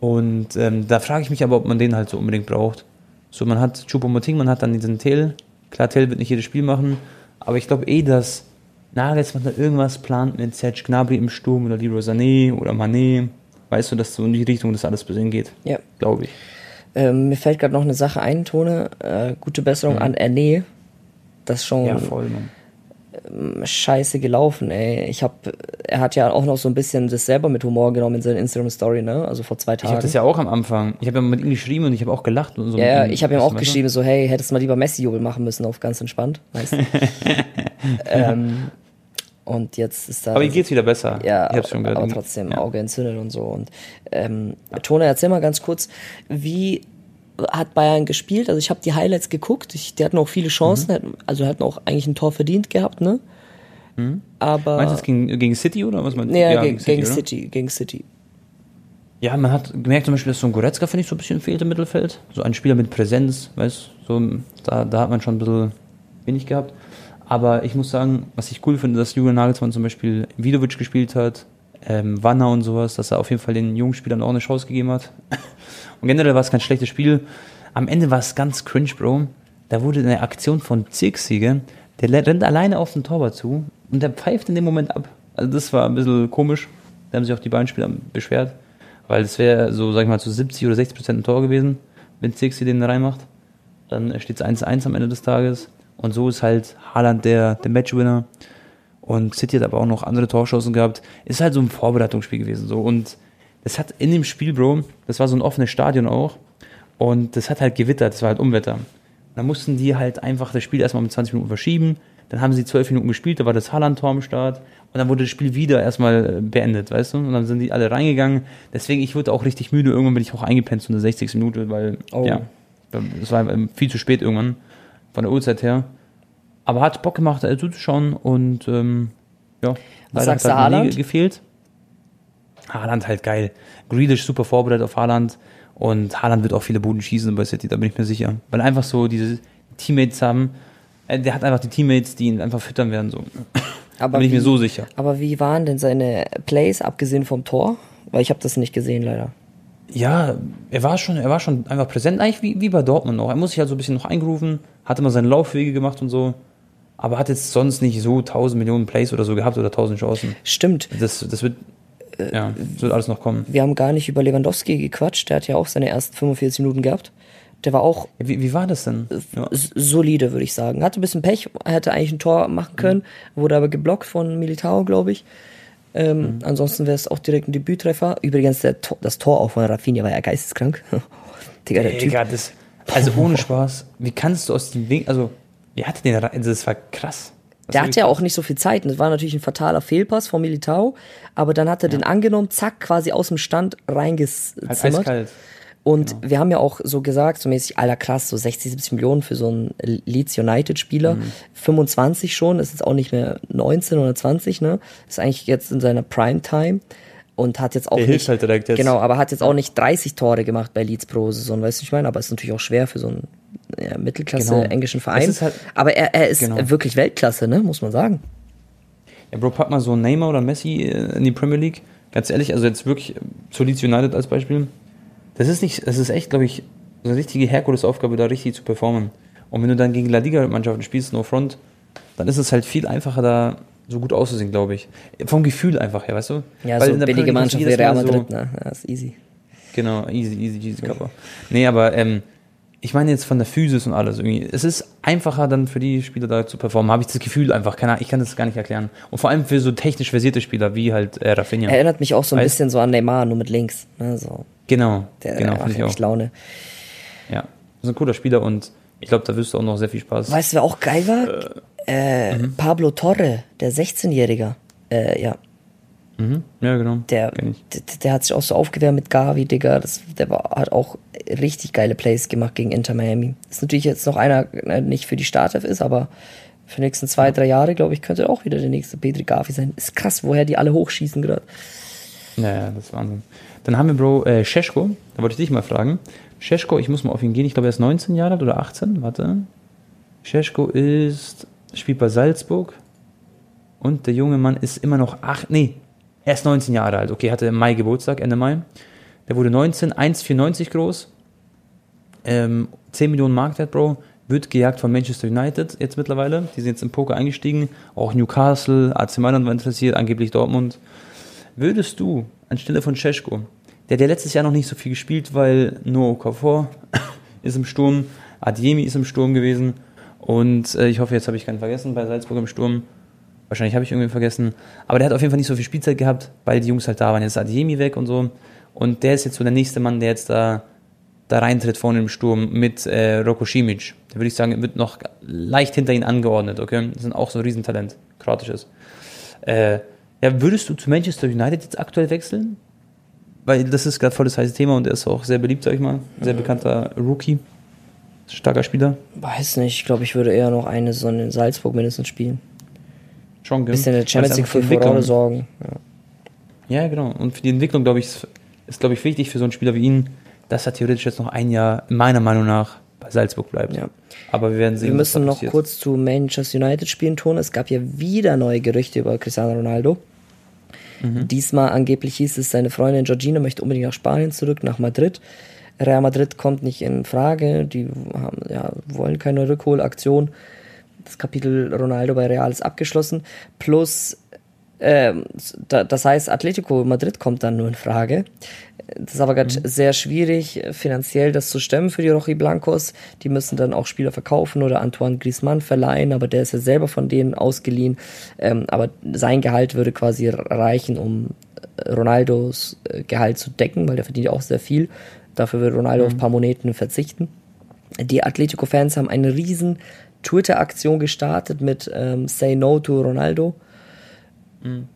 Speaker 2: Und ähm, da frage ich mich aber, ob man den halt so unbedingt braucht. So, man hat Choupo-Moting, man hat dann diesen Tel. Klar, Tel wird nicht jedes Spiel machen, aber ich glaube eh, dass Nagelsmann da irgendwas plant mit Serge Gnabry im Sturm oder Leroy Sané oder Mané. Weißt du, dass so in die Richtung das alles bisschen geht?
Speaker 1: Ja.
Speaker 2: Glaube ich.
Speaker 1: Ähm, mir fällt gerade noch eine Sache ein, Tone. Äh, gute Besserung an Erne. Das schon
Speaker 2: Mhm. Ja, voll, Mann.
Speaker 1: Scheiße gelaufen, ey. Ich hab, er hat ja auch noch so ein bisschen das selber mit Humor genommen in seiner Instagram-Story, ne? Also vor zwei
Speaker 2: Ich
Speaker 1: Tagen.
Speaker 2: habe das ja auch am Anfang. Ich habe ja mit ihm geschrieben und ich habe auch gelacht und so.
Speaker 1: ja, ich habe ihm auch geschrieben, so, hey, hättest mal lieber Messi-Jubel machen müssen, auf ganz entspannt, weißt du? ähm, und jetzt ist da.
Speaker 2: Aber ihm geht's wieder besser.
Speaker 1: Ja,
Speaker 2: ich hab's schon gehört.
Speaker 1: aber trotzdem
Speaker 2: Ja.
Speaker 1: Auge entzündet und so. Und ähm, Tone, erzähl mal ganz kurz, wie hat Bayern gespielt? Also ich habe die Highlights geguckt. Ich, die hatten auch viele Chancen, hatten- also hatten auch eigentlich ein Tor verdient gehabt, ne? Aber
Speaker 2: Mhm. Meinst du das gegen, gegen City oder was meinst du?
Speaker 1: nee, gegen, gegen
Speaker 2: oder?
Speaker 1: City, gegen City.
Speaker 2: Ja, man hat gemerkt zum Beispiel, dass so ein Goretzka, finde ich, so ein bisschen fehlt im Mittelfeld. So ein Spieler mit Präsenz, weißt so, da, da hat man schon ein bisschen wenig gehabt. Aber ich muss sagen, was ich cool finde, dass Julian Nagelsmann zum Beispiel Vidovic gespielt hat, ähm, Wanner und sowas, dass er auf jeden Fall den jungen Spielern auch eine Chance gegeben hat. Und generell war es kein schlechtes Spiel. Am Ende war es ganz cringe, Bro. Da wurde eine Aktion von Zirkzee, gell? der rennt alleine auf den Torwart zu und der pfeift in dem Moment ab. Also das war ein bisschen komisch. Da haben sich auch die beiden Spieler beschwert. Weil es wäre so, sag ich mal, zu 70 oder 60 Prozent ein Tor gewesen, wenn Zirkzee den reinmacht. Dann steht es 1-1 am Ende des Tages. Und so ist halt Haaland der, der Matchwinner. Und City hat aber auch noch andere Torchancen gehabt. Ist halt so ein Vorbereitungsspiel gewesen. So. Und das hat in dem Spiel, Bro, das war so ein offenes Stadion auch. Und das hat halt gewittert, das war halt Unwetter. Da mussten die halt einfach das Spiel erstmal mit 20 Minuten verschieben, Dann haben sie zwölf Minuten gespielt, da war das Haaland-Tor am Start. Und dann wurde das Spiel wieder erstmal äh, beendet, weißt du? Und dann sind die alle reingegangen. Deswegen, ich wurde auch richtig müde. Irgendwann bin ich auch eingepennt zu einer 60. Minute, weil,
Speaker 1: Oh.
Speaker 2: ja, es war ähm, viel zu spät irgendwann, von der Uhrzeit her. Aber hat Bock gemacht, äh, zuzuschauen und, ähm, ja.
Speaker 1: Was sagst
Speaker 2: hat
Speaker 1: du, Haaland?
Speaker 2: gefehlt. Haaland halt geil. Grealish super vorbereitet auf Haaland. Und Haaland wird auch viele Buden schießen bei City, da bin ich mir sicher. Weil einfach so diese Teammates haben, äh, der hat einfach die Teammates, die ihn einfach füttern werden, so. Da
Speaker 1: Aber
Speaker 2: bin ich mir
Speaker 1: wie-
Speaker 2: so sicher.
Speaker 1: Aber wie waren denn seine Plays, abgesehen vom Tor? Weil ich habe das nicht gesehen, leider.
Speaker 2: Ja, er war schon, er war schon einfach präsent, eigentlich wie, wie bei Dortmund auch. Er muss sich halt so ein bisschen noch eingrooven, hat immer seine Laufwege gemacht und so, aber hat jetzt sonst nicht so 1000 Millionen Plays oder so gehabt oder 1000 Chancen.
Speaker 1: Stimmt.
Speaker 2: Das, das wird, ja, das wird alles noch kommen.
Speaker 1: Wir haben gar nicht über Lewandowski gequatscht. Der hat ja auch seine ersten 45 Minuten gehabt. Der war auch
Speaker 2: Ja, Wie, wie war das denn? Ja.
Speaker 1: s- solide, würde ich sagen. Hatte ein bisschen Pech, hätte eigentlich ein Tor machen können, wurde aber geblockt von Militao, glaube ich. Ähm, Ansonsten wäre es auch direkt ein Debüttreffer. Übrigens, der Tor, das Tor auch von Rafinha war ja geisteskrank. Digga, der Typ.
Speaker 2: Digga, das, also ohne Spaß, wie kannst du aus dem Weg, also, wie hatte den, rein- das war krass. Das
Speaker 1: Der
Speaker 2: war
Speaker 1: hat ja auch nicht so viel Zeit. Und Das war natürlich ein fataler Fehlpass von Militao. Aber dann hat er den angenommen, zack, quasi aus dem Stand
Speaker 2: halt
Speaker 1: reingezimmert.
Speaker 2: eiskalt.
Speaker 1: Und wir haben ja auch so gesagt, so mäßig, aller krass, so 60, 70 Millionen für so einen Leeds United-Spieler.
Speaker 2: Mhm.
Speaker 1: 25 schon, ist jetzt auch nicht mehr 19 oder 20, ne? Ist eigentlich jetzt in seiner Primetime und hat jetzt auch
Speaker 2: Der
Speaker 1: nicht.
Speaker 2: hilft halt direkt jetzt.
Speaker 1: Genau, aber hat jetzt auch nicht 30 Tore gemacht bei Leeds pro Saison, weißt du, ich meine? Aber ist natürlich auch schwer für so einen ja, Mittelklasse
Speaker 2: Genau.
Speaker 1: englischen Verein.
Speaker 2: halt-
Speaker 1: aber er, er ist
Speaker 2: Genau.
Speaker 1: wirklich Weltklasse, ne? Muss man sagen.
Speaker 2: Ja, Bro, pack mal so einen Neymar oder Messi äh, in die Premier League. Ganz ehrlich, also jetzt wirklich äh, zu Leeds United als Beispiel. Das ist nicht, das ist echt, glaube ich, so eine richtige Herkulesaufgabe, da richtig zu performen. Und wenn du dann gegen La Liga-Mannschaften spielst, no front, dann ist es halt viel einfacher, da so gut auszusehen, glaube ich. Vom Gefühl einfach her, weißt du?
Speaker 1: Ja,
Speaker 2: Weil
Speaker 1: so
Speaker 2: in der
Speaker 1: billige Mannschaft wie Real Madrid, ne? Ja, ist easy.
Speaker 2: Genau, easy, easy, easy Kappa. Nee, aber ähm, ich meine jetzt von der Physis und alles irgendwie. Es ist einfacher dann für die Spieler da zu performen, habe ich das Gefühl einfach. Keine Ahnung, ich kann das gar nicht erklären. Und vor allem für so technisch versierte Spieler wie halt äh, Rafinha.
Speaker 1: Erinnert mich auch so ein
Speaker 2: Weißt-
Speaker 1: bisschen so an Neymar, nur mit links. Ne? So,
Speaker 2: genau,
Speaker 1: der,
Speaker 2: genau, finde ich auch.
Speaker 1: Laune.
Speaker 2: Ja, das ist ein cooler Spieler und ich glaube, da wirst du auch noch sehr viel Spaß.
Speaker 1: Weißt du, wer auch geil war? Äh,
Speaker 2: mhm.
Speaker 1: Pablo Torre, der 16-Jährige. Äh, ja,
Speaker 2: Mhm. Ja, genau.
Speaker 1: der, der, der hat sich auch so aufgewärmt mit Gavi, Digga. Das, der war, hat auch richtig geile Plays gemacht gegen Inter Miami. Ist natürlich jetzt noch einer, der nicht für die Startelf ist, aber für die nächsten zwei, drei Jahre, glaube ich, könnte auch wieder der nächste Petri Gavi sein. Ist krass, woher die alle hochschießen gerade.
Speaker 2: Ja, ja, das ist Wahnsinn. Dann haben wir Bro äh, Scheschko, da wollte ich dich mal fragen. Scheschko, ich muss mal auf ihn gehen, ich glaube, er ist 19 Jahre alt oder 18, warte. Scheschko ist, spielt bei Salzburg und der junge Mann ist immer noch 8, nee, er ist 19 Jahre alt, okay, hatte Mai Geburtstag, Ende Mai. Der wurde 19, 1,94 groß, ähm, 10 Millionen Marktwert, Bro, wird gejagt von Manchester United jetzt mittlerweile. Die sind jetzt im Poker eingestiegen, auch Newcastle, AC Mailand war interessiert, angeblich Dortmund. Würdest du anstelle von Cesko, der ja letztes Jahr noch nicht so viel gespielt, weil Noah Okafor ist im Sturm, Adiemi ist im Sturm gewesen und äh, ich hoffe, jetzt habe ich keinen vergessen bei Salzburg im Sturm. Wahrscheinlich habe ich irgendwie vergessen. Aber der hat auf jeden Fall nicht so viel Spielzeit gehabt, weil die Jungs halt da waren. Jetzt ist Adiemi weg und so. Und der ist jetzt so der nächste Mann, der jetzt da, da reintritt vorne im Sturm mit äh, Roko Simic. Der würde ich sagen, wird noch leicht hinter ihn angeordnet, okay? Das sind auch so ein Riesentalent, kroatisches. Äh, ja, würdest du zu Manchester United jetzt aktuell wechseln? Weil das ist gerade voll das heiße Thema und er ist auch sehr beliebt, sag ich mal. Sehr bekannter Rookie. Starker Spieler.
Speaker 1: Weiß nicht, ich glaube, ich würde eher noch eine Saison in Salzburg mindestens spielen.
Speaker 2: Schon, gell?
Speaker 1: Bisschen in der Champions League für Furore sorgen. Ja.
Speaker 2: Ja, genau. Und für die Entwicklung, glaube ich, ist, ist glaube ich, wichtig für so einen Spieler wie ihn, dass er theoretisch jetzt noch ein Jahr, meiner Meinung nach, bei Salzburg bleibt.
Speaker 1: Ja.
Speaker 2: Aber wir werden sehen.
Speaker 1: Wir müssen noch
Speaker 2: passiert.
Speaker 1: kurz zu Manchester United spielen tun. Es gab ja wieder neue Gerüchte über Cristiano Ronaldo.
Speaker 2: Mhm.
Speaker 1: Diesmal angeblich hieß es, seine Freundin Georgina möchte unbedingt nach Spanien zurück, nach Madrid. Real Madrid kommt nicht in Frage. Die haben, ja, wollen keine Rückholaktion. Das Kapitel Ronaldo bei Real ist abgeschlossen. Plus, ähm, da, das heißt, Atletico Madrid kommt dann nur in Frage. Das ist aber grad sehr schwierig, äh, finanziell das zu stemmen für die Rochi Blancos. Die müssen dann auch Spieler verkaufen oder Antoine Griezmann verleihen, aber der ist ja selber von denen ausgeliehen. Ähm, aber sein Gehalt würde quasi reichen, um äh, Ronaldos äh, Gehalt zu decken, weil der verdient ja auch sehr viel. Dafür würde Ronaldo auf ein paar Moneten verzichten. Die Atletico-Fans haben ein riesen Twitter-Aktion gestartet mit ähm, Say No to Ronaldo.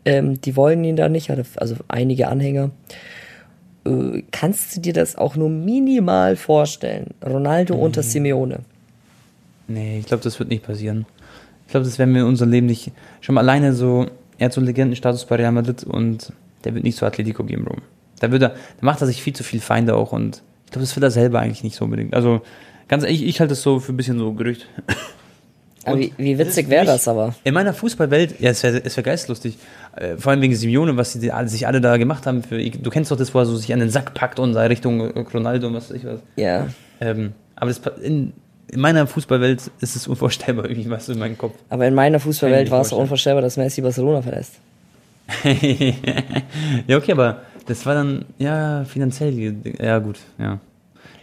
Speaker 1: Ähm, die wollen ihn da nicht, also einige Anhänger. Äh, kannst du dir das auch nur minimal vorstellen? Ronaldo unter Simeone.
Speaker 2: Nee, ich glaube, das wird nicht passieren. Ich glaube, das werden wir in unserem Leben nicht. Schon mal alleine so, er hat so einen Legendenstatus bei Real Madrid und der wird nicht zu Atletico gehen, Bro. Da, wird er, da macht er sich viel zu viel Feinde auch und ich glaube, das will er selber eigentlich nicht so unbedingt. Also, ganz ehrlich, ich halte das so für ein bisschen so Gerücht. Und
Speaker 1: wie, wie witzig wäre das aber?
Speaker 2: In meiner Fußballwelt, ja, es wäre es wär geistlustig. Äh, vor allem wegen Simeone, was sie alle- sich alle da gemacht haben. Für, du kennst doch das, wo er so sich an den Sack packt und sei Richtung Ronaldo und was weiß ich was.
Speaker 1: Ja.
Speaker 2: Ähm, aber das, in, in meiner Fußballwelt ist es unvorstellbar, irgendwie, was in meinem Kopf.
Speaker 1: Aber in meiner Fußballwelt war es unvorstellbar, dass Messi Barcelona verlässt.
Speaker 2: ja, okay, aber das war dann, ja, finanziell, ja, gut, ja.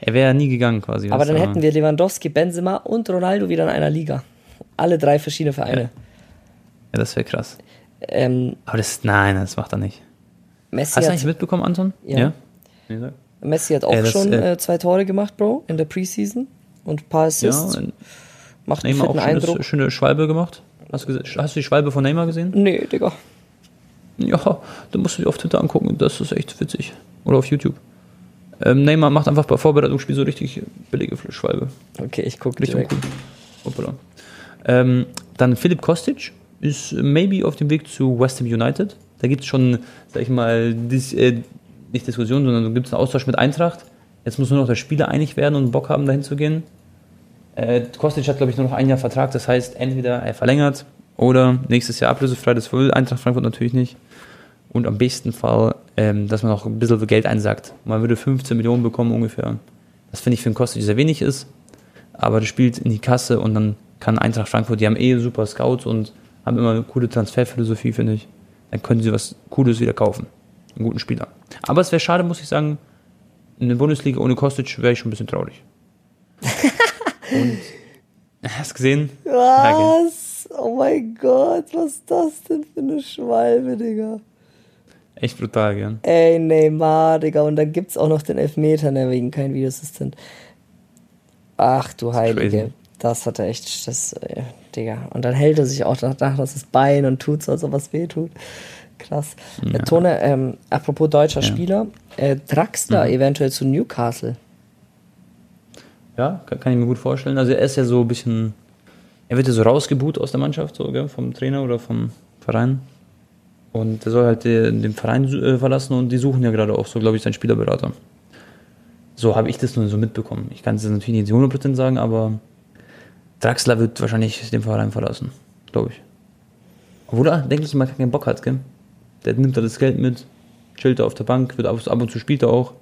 Speaker 2: Er wäre ja nie gegangen quasi.
Speaker 1: Aber dann
Speaker 2: du,
Speaker 1: hätten wir Lewandowski, Benzema und Ronaldo wieder in einer Liga. Alle drei verschiedene Vereine.
Speaker 2: Ja, das wäre krass.
Speaker 1: Ähm,
Speaker 2: Aber das, nein, das macht er nicht.
Speaker 1: Messi,
Speaker 2: Hast du eigentlich
Speaker 1: hat,
Speaker 2: mitbekommen, Anton?
Speaker 1: Ja.
Speaker 2: Sag.
Speaker 1: Messi hat auch
Speaker 2: Äh, das,
Speaker 1: schon
Speaker 2: äh,
Speaker 1: äh, zwei Tore gemacht, Bro, in der Preseason. Und ein paar Assists.
Speaker 2: Ja,
Speaker 1: Macht einen
Speaker 2: Neymar auch schönes,
Speaker 1: Eindruck.
Speaker 2: schöne Schwalbe gemacht. Hast du, hast du die Schwalbe von Neymar gesehen?
Speaker 1: Nee, Digga.
Speaker 2: Ja, da musst du dir auf Twitter angucken, das ist echt witzig. Oder auf YouTube. Ähm, Neymar macht einfach bei Vorbereitungsspiel so richtig billige Schwalbe.
Speaker 1: Okay, ich gucke
Speaker 2: Richtung
Speaker 1: direkt.
Speaker 2: cool. Ähm, dann Philipp Kostic ist maybe auf dem Weg zu West Ham United. Da gibt es schon, sag ich mal, dis, äh, nicht Diskussion, sondern da gibt es einen Austausch mit Eintracht. Jetzt muss nur noch der Spieler einig werden und Bock haben, dahin zu gehen. Äh, Kostic hat, glaube ich, nur noch ein Jahr Vertrag. Das heißt, entweder er verlängert oder nächstes Jahr ablösefrei. Das will Eintracht Frankfurt natürlich nicht. Und am besten Fall, ähm, dass man auch ein bisschen Geld einsackt. Man würde 15 Millionen bekommen ungefähr. Das finde ich für einen Kostic sehr wenig ist. Aber das spielt in die Kasse und dann kann Eintracht Frankfurt, die haben eh super Scouts und haben immer eine coole Transferphilosophie, finde ich. Dann können sie was Cooles wieder kaufen. Einen guten Spieler. Aber es wäre schade, muss ich sagen, in der Bundesliga ohne Kostic wäre ich schon ein bisschen traurig. und hast du gesehen?
Speaker 1: Was? Oh mein Gott, was ist das denn für eine Schwalbe, Digga?
Speaker 2: Echt brutal, gell?
Speaker 1: Ey, Neymar, Digga. Und dann gibt's auch noch den Elfmeter, ne, wegen kein Videoassistent. Ach du Heilige.
Speaker 2: crazy.
Speaker 1: Das hat er echt, das, äh, Digga. Und dann hält er sich auch nach, nach das Bein und tut so, als ob was weh tut. Krass. Äh, Tone, ähm, apropos deutscher Spieler, äh, Draxler
Speaker 2: Mhm.
Speaker 1: eventuell zu Newcastle.
Speaker 2: Ja, kann, kann ich mir gut vorstellen. Also er ist ja so ein bisschen, er wird ja so rausgebuht aus der Mannschaft, so, gell, vom Trainer oder vom Verein. Und er soll halt den, den Verein äh, verlassen und die suchen ja gerade auch so, glaube ich, seinen Spielerberater. So habe ich das nur so mitbekommen. Ich kann es natürlich nicht zu 100% sagen, aber Draxler wird wahrscheinlich den Verein verlassen, glaube ich. Oder denke ich mal, keinen Bock hat, gell? Der nimmt da das Geld mit, chillt da auf der Bank, wird ab, ab und zu spielt er auch.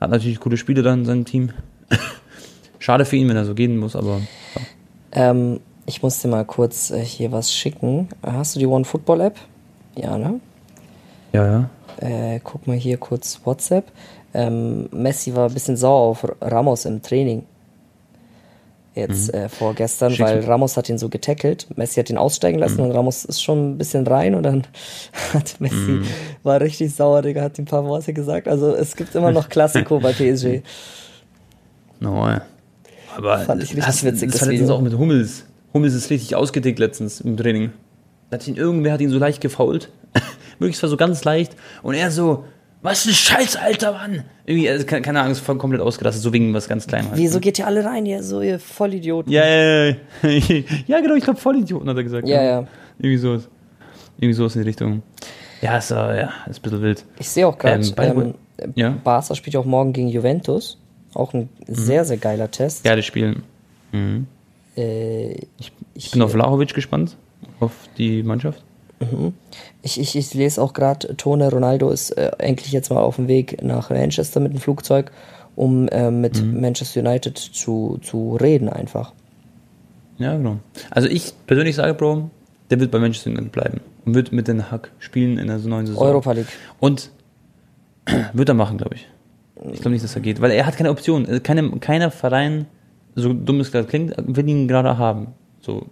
Speaker 2: Hat natürlich coole Spiele dann in seinem Team. Schade für ihn, wenn er so gehen muss, aber ja.
Speaker 1: Ähm, ich muss dir mal kurz äh, hier was schicken. Hast du die One Football App? Ja, ne?
Speaker 2: ja, ja.
Speaker 1: Äh, guck mal hier kurz WhatsApp. Ähm, Messi war ein bisschen sauer auf Ramos im Training. Jetzt äh, vorgestern,
Speaker 2: Mhm. Schick's
Speaker 1: weil. Ramos hat ihn so getackelt. Messi hat ihn aussteigen lassen und Ramos ist schon ein bisschen rein und dann hat Messi,
Speaker 2: Mhm.
Speaker 1: war richtig sauer, Digga, hat ihm ein paar Worte gesagt. Also es gibt immer noch Klassiko bei PSG.
Speaker 2: No, ja. Aber
Speaker 1: Fand ich richtig
Speaker 2: hast,
Speaker 1: witzig,
Speaker 2: das
Speaker 1: das
Speaker 2: war letztens auch mit Hummels. Hummels ist richtig ausgedickt letztens im Training. Hat ihn, irgendwer hat ihn so leicht gefault. Wirklich zwar so ganz leicht. Und er so, was ein Scheiß, alter Mann. Irgendwie, also, keine, Ahnung, ist voll komplett ausgerastet, so wegen was ganz Kleines.
Speaker 1: Wieso geht ihr alle rein, ihr so ihr Vollidioten?
Speaker 2: Ja, ja, ja. ja, genau, ich glaube Vollidioten, hat er gesagt.
Speaker 1: Ja, ja.
Speaker 2: Irgendwie sowas. Irgendwie sowas in die Richtung. Ja, ist, äh, ja, ist ein bisschen wild.
Speaker 1: Ich sehe auch gerade,
Speaker 2: Ähm, way-
Speaker 1: ähm,
Speaker 2: ja.
Speaker 1: Barca spielt ja auch morgen gegen Juventus. Auch ein sehr, sehr geiler Test.
Speaker 2: Geiles Spiel. Mhm.
Speaker 1: Äh,
Speaker 2: Ich, ich bin auf Vlahovic gespannt, auf die Mannschaft.
Speaker 1: ich, ich, ich lese auch gerade, Tone Ronaldo ist äh, endlich jetzt mal auf dem Weg nach Manchester mit dem Flugzeug, um äh, mit
Speaker 2: Mhm.
Speaker 1: Manchester United zu, zu reden einfach.
Speaker 2: Ja, genau. Also ich persönlich sage, Bro, der wird bei Manchester United bleiben und wird mit den Hack spielen in der neuen Saison.
Speaker 1: Europa League.
Speaker 2: Und wird er machen, glaube ich. Ich glaube nicht, dass er geht, weil er hat keine Option. Also Keine, keiner Verein, so dumm es gerade klingt, will ihn gerade haben. So.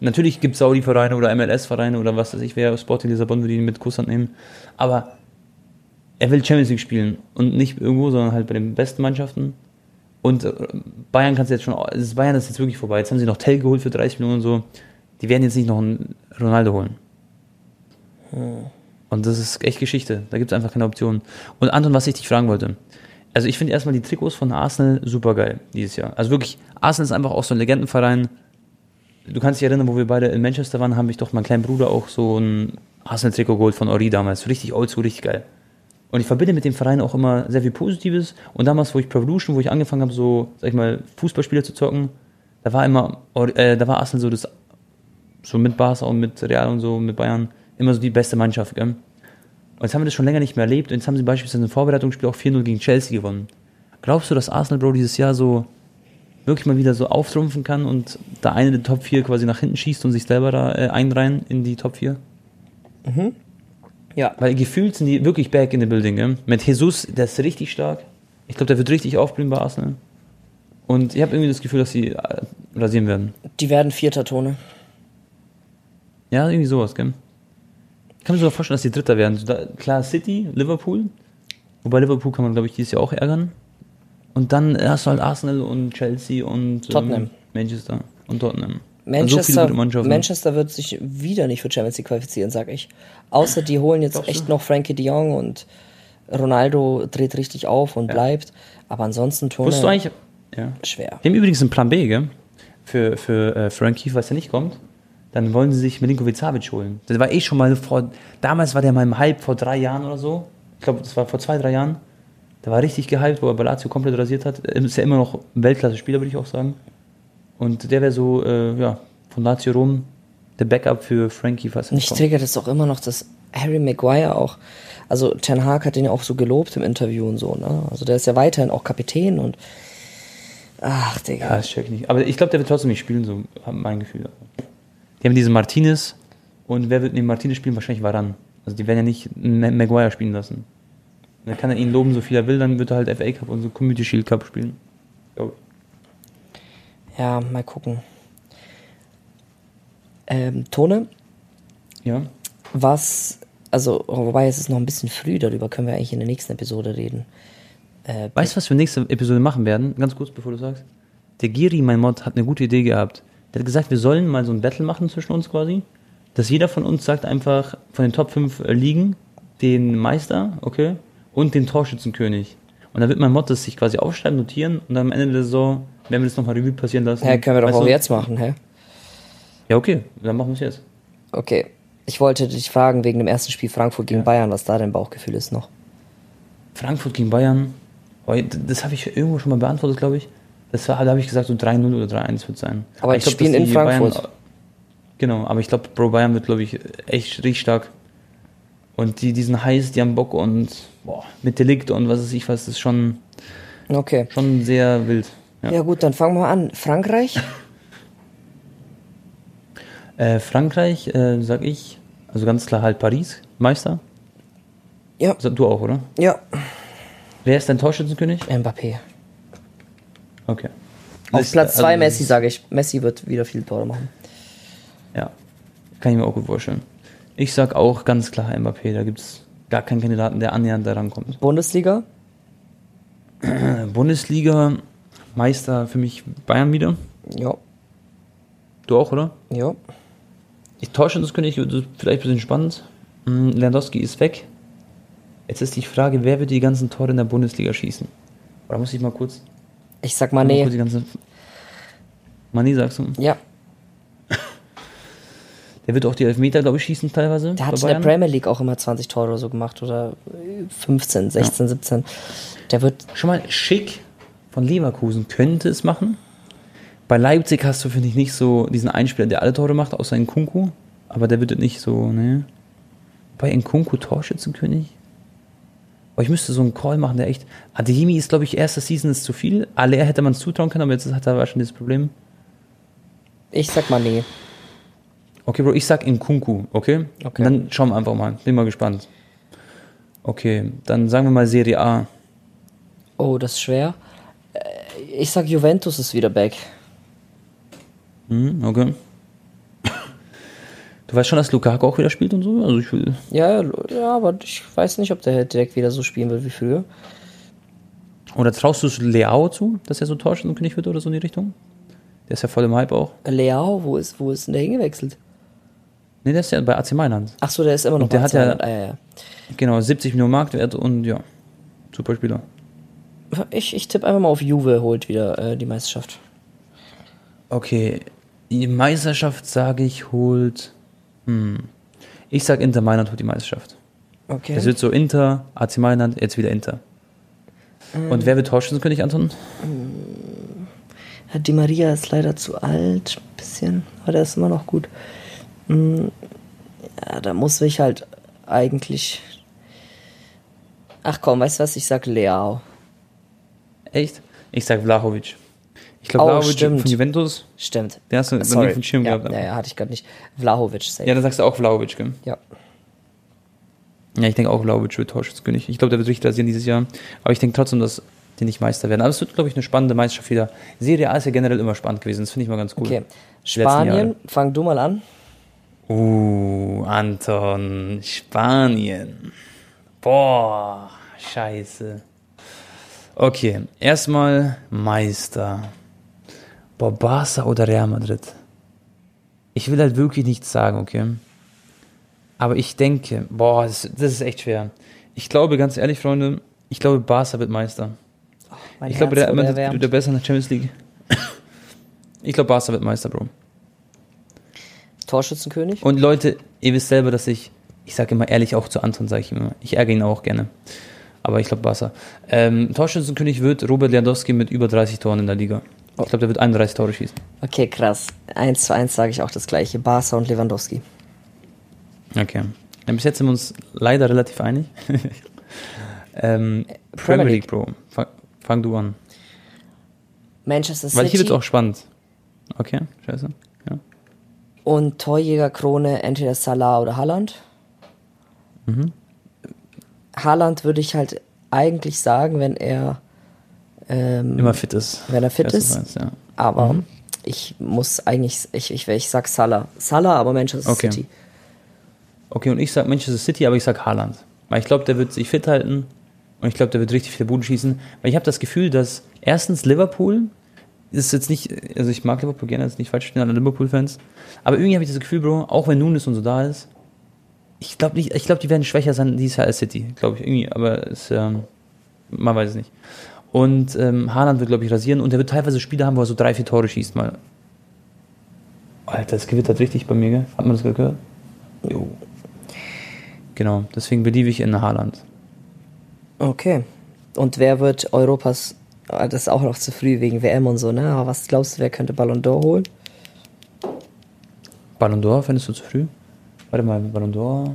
Speaker 2: Natürlich gibt es Saudi-Vereine oder MLS-Vereine oder was weiß ich, wer Sporting Lissabon würde ihn mit Kusshand nehmen. Aber er will Champions League spielen und nicht irgendwo, sondern halt bei den besten Mannschaften. Und äh, Bayern kannst jetzt schon, das Bayern ist jetzt wirklich vorbei. Jetzt haben sie noch Tell geholt für 30 Millionen und so. Die werden jetzt nicht noch einen Ronaldo holen. Und das ist echt Geschichte. Da gibt es einfach keine Option. Und Anton, was ich dich fragen wollte. Also ich finde erstmal die Trikots von Arsenal super geil dieses Jahr. Also wirklich, Arsenal ist einfach auch so ein Legendenverein. Du kannst dich erinnern, wo wir beide in Manchester waren, habe ich doch meinem kleinen Bruder auch so ein Arsenal-Trikot geholt von Ori damals. Richtig oldschool, richtig geil. Und ich verbinde mit dem Verein auch immer sehr viel Positives. Und damals, wo ich Pro Evolution, wo ich angefangen habe, so, sag ich mal, Fußballspiele zu zocken, da war immer, äh, da war Arsenal so das, so mit Barca und mit Real und so, mit Bayern, immer so die beste Mannschaft, gell? Und jetzt haben wir das schon länger nicht mehr erlebt. Und jetzt haben sie beispielsweise ein Vorbereitungsspiel auch 4-0 gegen Chelsea gewonnen. Glaubst du, dass Arsenal, Bro, dieses Jahr so wirklich mal wieder so auftrumpfen kann und da eine der Top 4 quasi nach hinten schießt und sich selber da äh, einreihen in die Top 4?
Speaker 1: Ja.
Speaker 2: Weil gefühlt sind die wirklich back in the building, gell? Mit Jesus, der ist richtig stark. Ich glaube, der wird richtig aufblühen bei Arsenal. Und ich habe irgendwie das Gefühl, dass sie äh, rasieren werden.
Speaker 1: Die werden vierter Tone.
Speaker 2: Ja, irgendwie sowas, gell? Ich kann mir sogar vorstellen, dass die Dritter werden. Klar, City, Liverpool. Wobei Liverpool kann man, glaube ich, dieses Jahr auch ärgern. Und dann hast du halt Arsenal und Chelsea und
Speaker 1: Tottenham.
Speaker 2: Ähm, Manchester und Tottenham. Also so
Speaker 1: Manchester,
Speaker 2: Mannschaften.
Speaker 1: Manchester wird sich wieder nicht für Champions League qualifizieren, sag ich. Außer die holen jetzt echt noch Frankie de Jong und Ronaldo dreht richtig auf und bleibt. Aber ansonsten
Speaker 2: Wusstest du eigentlich? Ja.
Speaker 1: schwer.
Speaker 2: Die haben übrigens einen Plan B, gell? Für, für äh, Frankie, falls er nicht kommt. Dann wollen sie sich Milinkovic Savic holen. Das war eh schon mal vor. Damals war der mal im Hype vor drei Jahren oder so. Ich glaube, das war vor zwei, drei Jahren. Der war richtig gehypt, wo er Balazio komplett rasiert hat. Er Ist ja immer noch ein Weltklasse-Spieler, würde ich auch sagen. Und der wäre so, äh, ja, von Lazio Rom der Backup für Frankie, er
Speaker 1: Mich triggert es auch immer noch, dass Harry Maguire auch, also Ten Hag hat ihn ja auch so gelobt im Interview und so, ne? Also der ist ja weiterhin auch Kapitän und ach, Digga.
Speaker 2: Ja, das check ich nicht. Aber ich glaube, der wird trotzdem nicht spielen, so mein Gefühl. Die haben diesen Martinez und wer wird neben Martinez spielen? Wahrscheinlich Varan. Also die werden ja nicht Ma- Maguire spielen lassen. Dann kann er ihn loben, so viel er will, dann wird er halt FA Cup und so Community Shield Cup spielen. Glaub ich.
Speaker 1: Ja, mal gucken. Ähm, Tone,
Speaker 2: Ja.
Speaker 1: was, also, wobei es ist noch ein bisschen früh, darüber können wir eigentlich in der nächsten Episode reden. Äh,
Speaker 2: Weißt du, was wir nächste Episode machen werden? Ganz kurz, bevor du sagst. Der Giri, mein Mod, hat eine gute Idee gehabt. Der hat gesagt, wir sollen mal so ein Battle machen zwischen uns quasi. Dass jeder von uns sagt einfach von den Top 5 Ligen den Meister, okay, und den Torschützenkönig. Und dann wird mein Mod das sich quasi aufschreiben, notieren und dann am Ende der Saison werden wir das nochmal Revue passieren lassen.
Speaker 1: hä, können wir doch
Speaker 2: Weißt
Speaker 1: auch
Speaker 2: du?
Speaker 1: jetzt machen, hä?
Speaker 2: Ja, okay, dann machen wir es jetzt.
Speaker 1: Okay. Ich wollte dich fragen wegen dem ersten Spiel Frankfurt gegen
Speaker 2: Ja.
Speaker 1: Bayern, was da dein Bauchgefühl ist noch.
Speaker 2: Frankfurt gegen Bayern, das habe ich irgendwo schon mal beantwortet, glaube ich. Das war, da habe ich gesagt, so 3-0 oder 3-1 wird sein.
Speaker 1: Aber
Speaker 2: ich
Speaker 1: die spielen
Speaker 2: dass
Speaker 1: in Frankfurt.
Speaker 2: Bayern, genau, aber ich glaube, Bro Bayern wird, glaube ich, echt richtig stark. Und die, sind heiß, die haben Bock und boah, mit Delikt und was weiß ich was, ist schon,
Speaker 1: Okay.
Speaker 2: schon sehr wild. Ja.
Speaker 1: Ja gut, dann fangen wir an. Frankreich?
Speaker 2: Äh, Frankreich, äh, sag ich, also ganz klar halt Paris, Meister.
Speaker 1: Ja.
Speaker 2: Du auch, oder?
Speaker 1: Ja.
Speaker 2: Wer ist dein Torschützenkönig?
Speaker 1: Mbappé.
Speaker 2: Okay.
Speaker 1: Auf
Speaker 2: Liste,
Speaker 1: Platz 2
Speaker 2: also-
Speaker 1: Messi, sage ich. Messi wird wieder viele Tore machen.
Speaker 2: Ja, kann ich mir auch gut vorstellen. Ich sag auch ganz klar Mbappé, da gibt es gar keinen Kandidaten, der annähernd daran kommt.
Speaker 1: Bundesliga?
Speaker 2: Bundesliga, Meister für mich Bayern wieder.
Speaker 1: Ja.
Speaker 2: Du auch, oder?
Speaker 1: Ja.
Speaker 2: Ich täusche das das ist vielleicht ein bisschen spannend. Mm, Lewandowski ist weg. Jetzt ist die Frage, wer wird die ganzen Tore in der Bundesliga schießen? Oder muss ich mal kurz,
Speaker 1: Ich sag
Speaker 2: mal
Speaker 1: Mané.
Speaker 2: ganzen. Mané sagst du?
Speaker 1: Ja.
Speaker 2: Der wird auch die Elfmeter, glaube ich, schießen teilweise.
Speaker 1: Der hat in der. Premier League auch immer 20 Tore oder so gemacht. Oder 15, 16, 17. Der wird.
Speaker 2: Schon mal schick von Leverkusen könnte es machen. Bei Leipzig hast du, finde ich, nicht so diesen Einspieler, der alle Tore macht, außer Nkunku. Aber der wird nicht so, ne? Bei Nkunku Torschützenkönig? Aber ich müsste so einen Call machen, der echt. Adeyemi ist, glaube ich, erste Season ist zu viel. Aller hätte man es zutrauen können, aber jetzt hat er wahrscheinlich das Problem.
Speaker 1: Ich sag Mané.
Speaker 2: Okay, Bro, ich sag Nkunku, okay?
Speaker 1: Okay.
Speaker 2: Und dann schauen wir einfach mal. Bin mal gespannt. Okay, dann sagen wir mal Serie A.
Speaker 1: Oh, das ist schwer. Äh, Ich sag Juventus ist wieder back.
Speaker 2: Hm, okay. Du weißt schon, dass Lukaku auch wieder spielt und so? Also ich will.
Speaker 1: Ja, ja, aber ich weiß nicht, ob der direkt wieder so spielen will wie früher.
Speaker 2: Oder traust du es Leao zu, dass er so Torschützenkönig wird oder so in die Richtung? Der ist ja voll im Hype auch.
Speaker 1: Leao, wo ist, wo ist denn der hingewechselt?
Speaker 2: Nee, der ist ja bei AC Mailand.
Speaker 1: Ach so, der ist immer noch
Speaker 2: Und der
Speaker 1: bei
Speaker 2: hat ja-.
Speaker 1: Ah, ja, ja.
Speaker 2: Genau, 70 Millionen Marktwert und ja, super Spieler.
Speaker 1: Ich, ich tippe einfach mal auf Juve holt wieder äh, die Meisterschaft.
Speaker 2: Okay, die Meisterschaft, sage ich, holt. Hm. Ich sag Inter Mailand holt die Meisterschaft.
Speaker 1: Okay.
Speaker 2: Es wird so Inter, AC Mailand, jetzt wieder Inter. Und wer wird Torschützenkönig, Anton?
Speaker 1: Ja, Di Maria ist leider zu alt, ein bisschen, aber der ist immer noch gut. Ja, da muss ich halt eigentlich. Ach komm, weißt du was? Ich sag Leao.
Speaker 2: Echt? Ich sag Vlahovic. Ich glaube,
Speaker 1: Oh,
Speaker 2: Vlahovic
Speaker 1: stimmt.
Speaker 2: von Juventus.
Speaker 1: Stimmt.
Speaker 2: Der hast du
Speaker 1: Sorry.
Speaker 2: auf dem Schirm
Speaker 1: ja,
Speaker 2: gehabt.
Speaker 1: Ja, ja, hatte ich gerade nicht. Vlahovic, safe.
Speaker 2: Ja, dann sagst du auch Vlahovic, gell?
Speaker 1: ja.
Speaker 2: Ja, ich denke auch Vlahovic wird Torschützenkönig. Ich glaube, der wird richtig rasieren dieses Jahr. Aber ich denke trotzdem, dass die nicht Meister werden. Aber es wird, glaube ich, eine spannende Meisterschaft wieder. Serie A ist ja generell immer spannend gewesen. Das finde ich mal ganz cool.
Speaker 1: Okay. Spanien, fang du mal an.
Speaker 2: Uh, Anton, Spanien. Boah, scheiße. Okay, erstmal Meister. Boah, Barca oder Real Madrid? Ich will halt wirklich nichts sagen, okay? Aber ich denke, boah, das, das ist echt schwer. Ich glaube, ganz ehrlich, Freunde, ich glaube, Barca wird Meister.
Speaker 1: Mein
Speaker 2: ich glaube,
Speaker 1: Herz
Speaker 2: Real
Speaker 1: wurde
Speaker 2: Madrid wird besser in der Champions League. Ich glaube, Barca wird Meister, Bro.
Speaker 1: Torschützenkönig?
Speaker 2: Und Leute, ihr wisst selber, dass ich, ich sage immer ehrlich auch zu Anton, sage ich immer. Ich ärgere ihn auch gerne. Aber ich glaube Barca. Ähm, Torschützenkönig wird Robert Lewandowski mit über 30 Toren in der Liga. Ich glaube, der wird 31 Tore schießen.
Speaker 1: Okay, krass. Eins zu eins sage ich auch das gleiche. Barca und Lewandowski.
Speaker 2: Okay. Ja, bis jetzt sind wir uns leider relativ einig. ähm, Premier League, Bro. Fang, fang du an.
Speaker 1: Manchester
Speaker 2: Weil hier
Speaker 1: City
Speaker 2: wird auch spannend. Okay, scheiße.
Speaker 1: Und Torjägerkrone entweder Salah oder Haaland.
Speaker 2: Mhm.
Speaker 1: Haaland würde ich halt eigentlich sagen, wenn er ähm,
Speaker 2: Immer fit ist.
Speaker 1: wenn er fit ist.
Speaker 2: eins, ja.
Speaker 1: Aber
Speaker 2: Mhm.
Speaker 1: ich muss eigentlich, ich, ich, ich sag Salah. Salah, aber Manchester
Speaker 2: Okay.
Speaker 1: City.
Speaker 2: Okay, und ich sag Manchester City, aber ich sag Haaland. Weil ich glaube, der wird sich fit halten und ich glaube, der wird richtig viele Buden schießen. Weil ich habe das Gefühl, dass erstens Liverpool ist jetzt nicht, also ich mag Liverpool gerne, ist nicht falsch stehen, alle Liverpool-Fans. Aber irgendwie habe ich das Gefühl, Bro, auch wenn Nunes und so da ist, ich glaube nicht, ich glaube, die werden schwächer sein dieses Jahr als City, glaube ich irgendwie, aber es, ähm, man weiß es nicht. Und ähm, Haaland wird, glaube ich, rasieren und er wird teilweise Spiele haben, wo er so drei, vier Tore schießt mal. Alter, das gewittert richtig bei mir, gell? Hat man das gehört? Jo. Genau, deswegen beliebe ich in Haaland.
Speaker 1: Okay. Und wer wird Europas, das ist auch noch zu früh wegen WM und so, ne? Aber was glaubst du, wer könnte Ballon d'Or holen?
Speaker 2: Ballon d'Or, findest du zu früh? Warte mal, Ballon d'Or.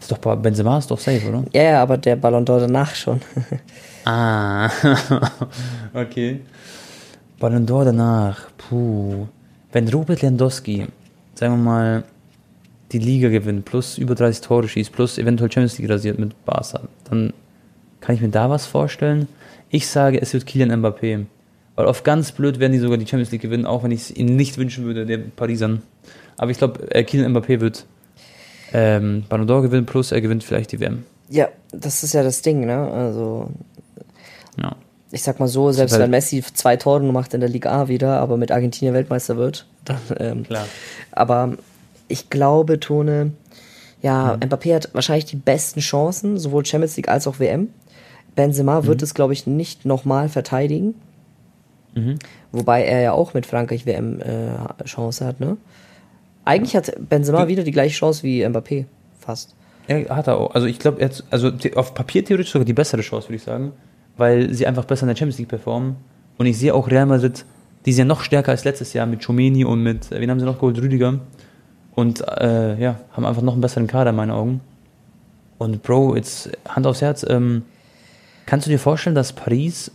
Speaker 2: Ist doch Benzema ist doch safe, oder?
Speaker 1: Ja, ja, aber der Ballon d'Or danach schon.
Speaker 2: Ah, okay. Ballon d'Or danach, puh. Wenn Robert Lewandowski, sagen wir mal, die Liga gewinnt, plus über 30 Tore schießt, plus eventuell Champions League rasiert mit Barca, dann kann ich mir da was vorstellen. Ich sage, es wird Kylian Mbappé. Weil auf ganz blöd werden die sogar die Champions League gewinnen, auch wenn ich es ihnen nicht wünschen würde, der Parisern. Aber ich glaube, äh, Kylian Mbappé wird ähm, Ballon d'Or gewinnen, plus er gewinnt vielleicht die WM.
Speaker 1: ja, das ist ja das Ding, ne? Also,
Speaker 2: Ja.
Speaker 1: ich sag mal so, selbst
Speaker 2: halt-
Speaker 1: wenn Messi zwei Tore macht in der Liga A wieder, aber mit Argentinien Weltmeister wird, dann, ähm,
Speaker 2: Klar.
Speaker 1: Aber ich glaube, Tone, ja,
Speaker 2: Mhm.
Speaker 1: Mbappé hat wahrscheinlich die besten Chancen, sowohl Champions League als auch WM. Benzema
Speaker 2: Mhm.
Speaker 1: wird es, glaube ich, nicht nochmal verteidigen.
Speaker 2: Mhm.
Speaker 1: Wobei er ja auch mit Frankreich WM äh, Chance hat, ne? Eigentlich hat Benzema wieder die gleiche Chance wie Mbappé. Fast.
Speaker 2: Er hat er auch. Also ich glaube, also auf Papier theoretisch sogar die bessere Chance, würde ich sagen, weil sie einfach besser in der Champions League performen. Und ich sehe auch Real Madrid, die sind ja noch stärker als letztes Jahr mit Chomeni und mit, äh, wen haben sie noch geholt? Rüdiger. Und äh, ja, haben einfach noch einen besseren Kader in meinen Augen. Und Bro, jetzt Hand aufs Herz, ähm, kannst du dir vorstellen, dass Paris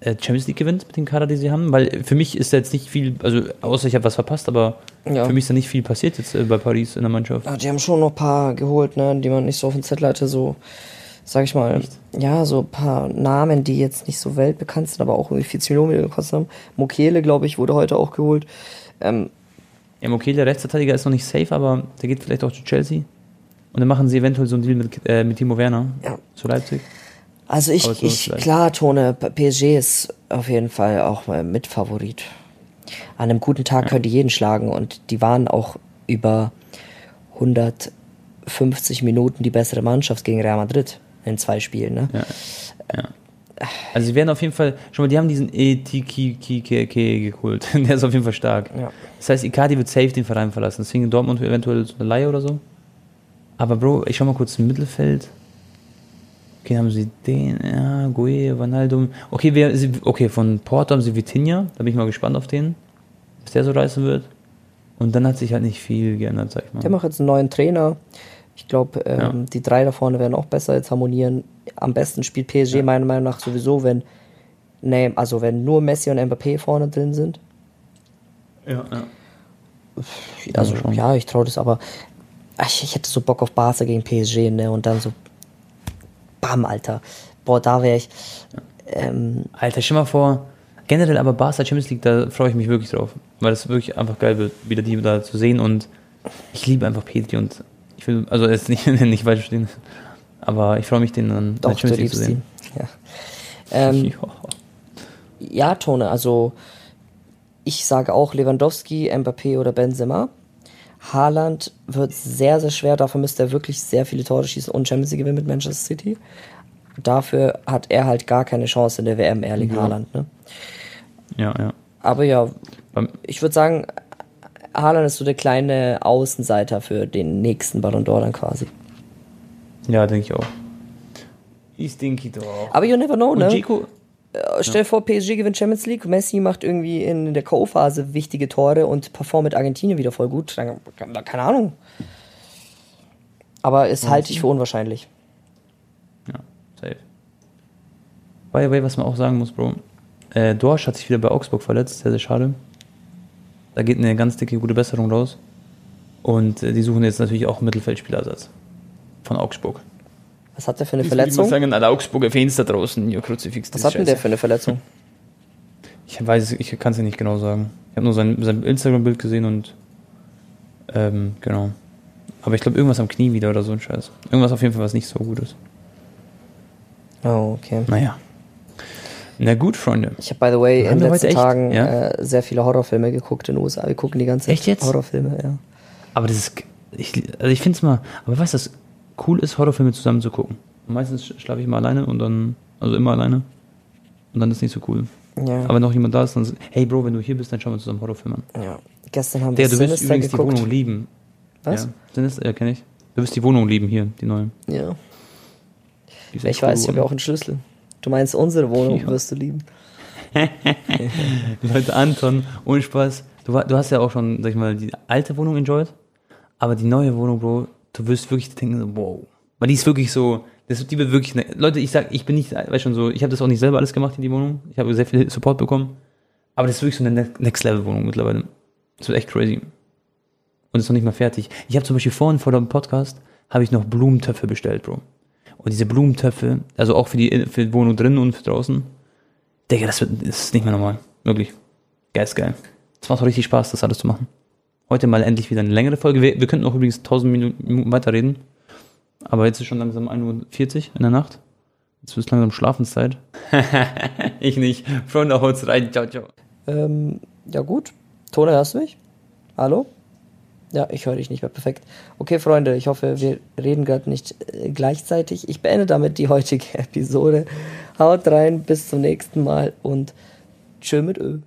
Speaker 2: äh, Champions League gewinnt mit dem Kader, den sie haben? Weil für mich ist da jetzt nicht viel, also außer ich habe was verpasst, aber
Speaker 1: Ja.
Speaker 2: für mich ist da nicht viel passiert jetzt äh, bei Paris in der Mannschaft.
Speaker 1: Ja, die haben schon noch ein paar geholt, ne, die man nicht so auf dem Zettel hatte, so, sag ich mal, ja, so ein paar Namen, die jetzt nicht so weltbekannt sind, aber auch irgendwie 40 Millionen gekostet haben. Mokele, glaube ich, wurde heute auch geholt. Ähm,
Speaker 2: Ja, okay, der Rechtsverteidiger ist noch nicht safe, aber der geht vielleicht auch zu Chelsea. Und dann machen sie eventuell so einen Deal mit, äh, mit Timo Werner
Speaker 1: Ja.
Speaker 2: zu Leipzig.
Speaker 1: Also ich, ich klar, Tone, PSG ist auf jeden Fall auch mal Mitfavorit. An einem guten Tag können die jeden schlagen und die waren auch über 150 Minuten die bessere Mannschaft gegen Real Madrid in zwei Spielen. Ne?
Speaker 2: Also sie werden auf jeden Fall, schon mal, die haben diesen Etiki geholt. Der ist auf jeden Fall stark.
Speaker 1: Ja.
Speaker 2: Das heißt, Icardi wird safe den Verein verlassen. Deswegen Dortmund eventuell eine Laie oder so. Aber Bro, ich schau mal kurz im Mittelfeld. Okay, haben sie den, ja, Gue, Vanaldum. Okay, wer, sie- okay, von Porto haben sie Vitinha. Da bin ich mal gespannt auf den, bis der so reißen wird. Und dann hat sich halt nicht viel geändert, sag ich mal.
Speaker 1: Der macht jetzt einen neuen Trainer. Ich glaube, ähm,
Speaker 2: Ja.
Speaker 1: die drei da vorne werden auch besser jetzt harmonieren. Am besten spielt PSG meiner Meinung nach sowieso, wenn, nee, also wenn nur Messi und Mbappé vorne drin sind.
Speaker 2: Ja, ja.
Speaker 1: Also ja, ich traue das, aber ach, ich, ich hätte so Bock auf Barca gegen PSG, ne? Und dann so, bam, Alter. Boah, da wäre ich. Ähm,
Speaker 2: Alter, stell mal vor, generell aber Barca Champions League, da freue ich mich wirklich drauf. Weil es wirklich einfach geil wird, wieder die da zu sehen und ich liebe einfach Petri und ich will, also jetzt nicht, nicht falsch verstehen, aber ich freue mich, den dann
Speaker 1: doch,
Speaker 2: Champions League zu sehen.
Speaker 1: Ja. Ähm.
Speaker 2: Ja,
Speaker 1: Tone, also ich sage auch Lewandowski, Mbappé oder Benzema. Haaland wird sehr, sehr schwer, dafür müsste er wirklich sehr viele Tore schießen und Champions League gewinnen mit Manchester City. Dafür hat er halt gar keine Chance in der WM, Erling
Speaker 2: Ja.
Speaker 1: Haaland. Ne?
Speaker 2: Ja, ja.
Speaker 1: Aber ja, ich würde sagen, Haaland ist so der kleine Außenseiter für den nächsten Ballon d'Or dann quasi.
Speaker 2: ja, denke ich auch. Ich denke doch.
Speaker 1: Aber you never know,
Speaker 2: Und
Speaker 1: ne?
Speaker 2: Gico,
Speaker 1: Stell dir vor, PSG gewinnt Champions League, Messi macht irgendwie in der K.O.-Phase wichtige Tore und performt mit Argentinien wieder voll gut. Dann, keine Ahnung. Aber es halte ich für unwahrscheinlich.
Speaker 2: ja, safe. By the way, was man auch sagen muss, Bro, äh, Dorsch hat sich wieder bei Augsburg verletzt, sehr, sehr schade. Da geht eine ganz dicke, gute Besserung raus. Und äh, die suchen jetzt natürlich auch einen Mittelfeldspielersatz von Augsburg.
Speaker 1: Was hat der für eine
Speaker 2: Ich
Speaker 1: Verletzung?
Speaker 2: muss sagen, alle Augsburger Fans da draußen, ihr Kruzifix.
Speaker 1: Was hat denn der für eine Verletzung?
Speaker 2: Ich weiß, es- ich kann es ja nicht genau sagen. Ich habe nur sein, sein Instagram-Bild gesehen und ähm, genau. Aber ich glaube irgendwas am Knie wieder oder so ein Scheiß. Irgendwas auf jeden Fall, was nicht so gut ist.
Speaker 1: Oh, okay.
Speaker 2: Naja. Na gut, Freunde.
Speaker 1: Ich habe, by the way, in den letzten? Tagen
Speaker 2: Ja?
Speaker 1: äh, sehr viele Horrorfilme geguckt in den USA. Wir gucken die ganze Zeit
Speaker 2: Echt jetzt?
Speaker 1: Horrorfilme, ja.
Speaker 2: Aber das ist. Ich, also ich finde es mal. Aber weißt du, cool ist, Horrorfilme zusammen zu gucken? Meistens schlafe ich mal alleine und dann. Also immer alleine. Und dann ist nicht so cool.
Speaker 1: Ja.
Speaker 2: Aber wenn noch jemand da ist, dann. Hey Bro, wenn du hier bist, dann schauen wir zusammen Horrorfilme an.
Speaker 1: ja. Gestern haben wir
Speaker 2: Der, du wirst übrigens die
Speaker 1: geguckt.
Speaker 2: Wohnung lieben.
Speaker 1: Was?
Speaker 2: Ja, Sinister, ja, kenne ich. Du wirst die Wohnung lieben hier, die neue.
Speaker 1: Ja.
Speaker 2: Die
Speaker 1: Ich
Speaker 2: cool
Speaker 1: weiß, ich habe ja auch einen Schlüssel. Du meinst, unsere Wohnung
Speaker 2: Ja.
Speaker 1: wirst du lieben.
Speaker 2: Leute, Anton, ohne Spaß. Du, du hast ja auch schon, sag ich mal, die alte Wohnung enjoyed. Aber die neue Wohnung, Bro, du wirst wirklich denken, wow. Weil die ist wirklich so, das, die wird wirklich, ne, Leute, ich sag, ich bin nicht, weiß schon so, ich habe das auch nicht selber alles gemacht in die Wohnung. Ich habe sehr viel Support bekommen. Aber das ist wirklich so eine Ne- Next-Level-Wohnung mittlerweile. Das wird echt crazy. Und ist noch nicht mal fertig. Ich habe zum Beispiel vorhin vor dem Podcast, habe ich noch Blumentöpfe bestellt, Bro. Und diese Blumentöpfe, also auch für die, für die Wohnung drin und für draußen, Digga, das, wird, das ist nicht mehr normal. Wirklich. Geil ist geil. Es macht auch richtig Spaß, das alles zu machen. Heute mal endlich wieder eine längere Folge. Wir, wir könnten auch übrigens 1000 Minuten, weiterreden. Aber jetzt ist schon langsam 1.40 Uhr in der Nacht. Jetzt ist langsam Schlafenszeit. ich nicht. Freunde, haut's rein. Ciao, ciao.
Speaker 1: Ähm, ja gut. Tone, hörst du mich? Hallo? Ja, ich höre dich nicht mehr. Perfekt. Okay, Freunde, ich hoffe, wir reden gerade nicht äh, gleichzeitig. Ich beende damit die heutige Episode. Haut rein, bis zum nächsten Mal und tschö mit Ö.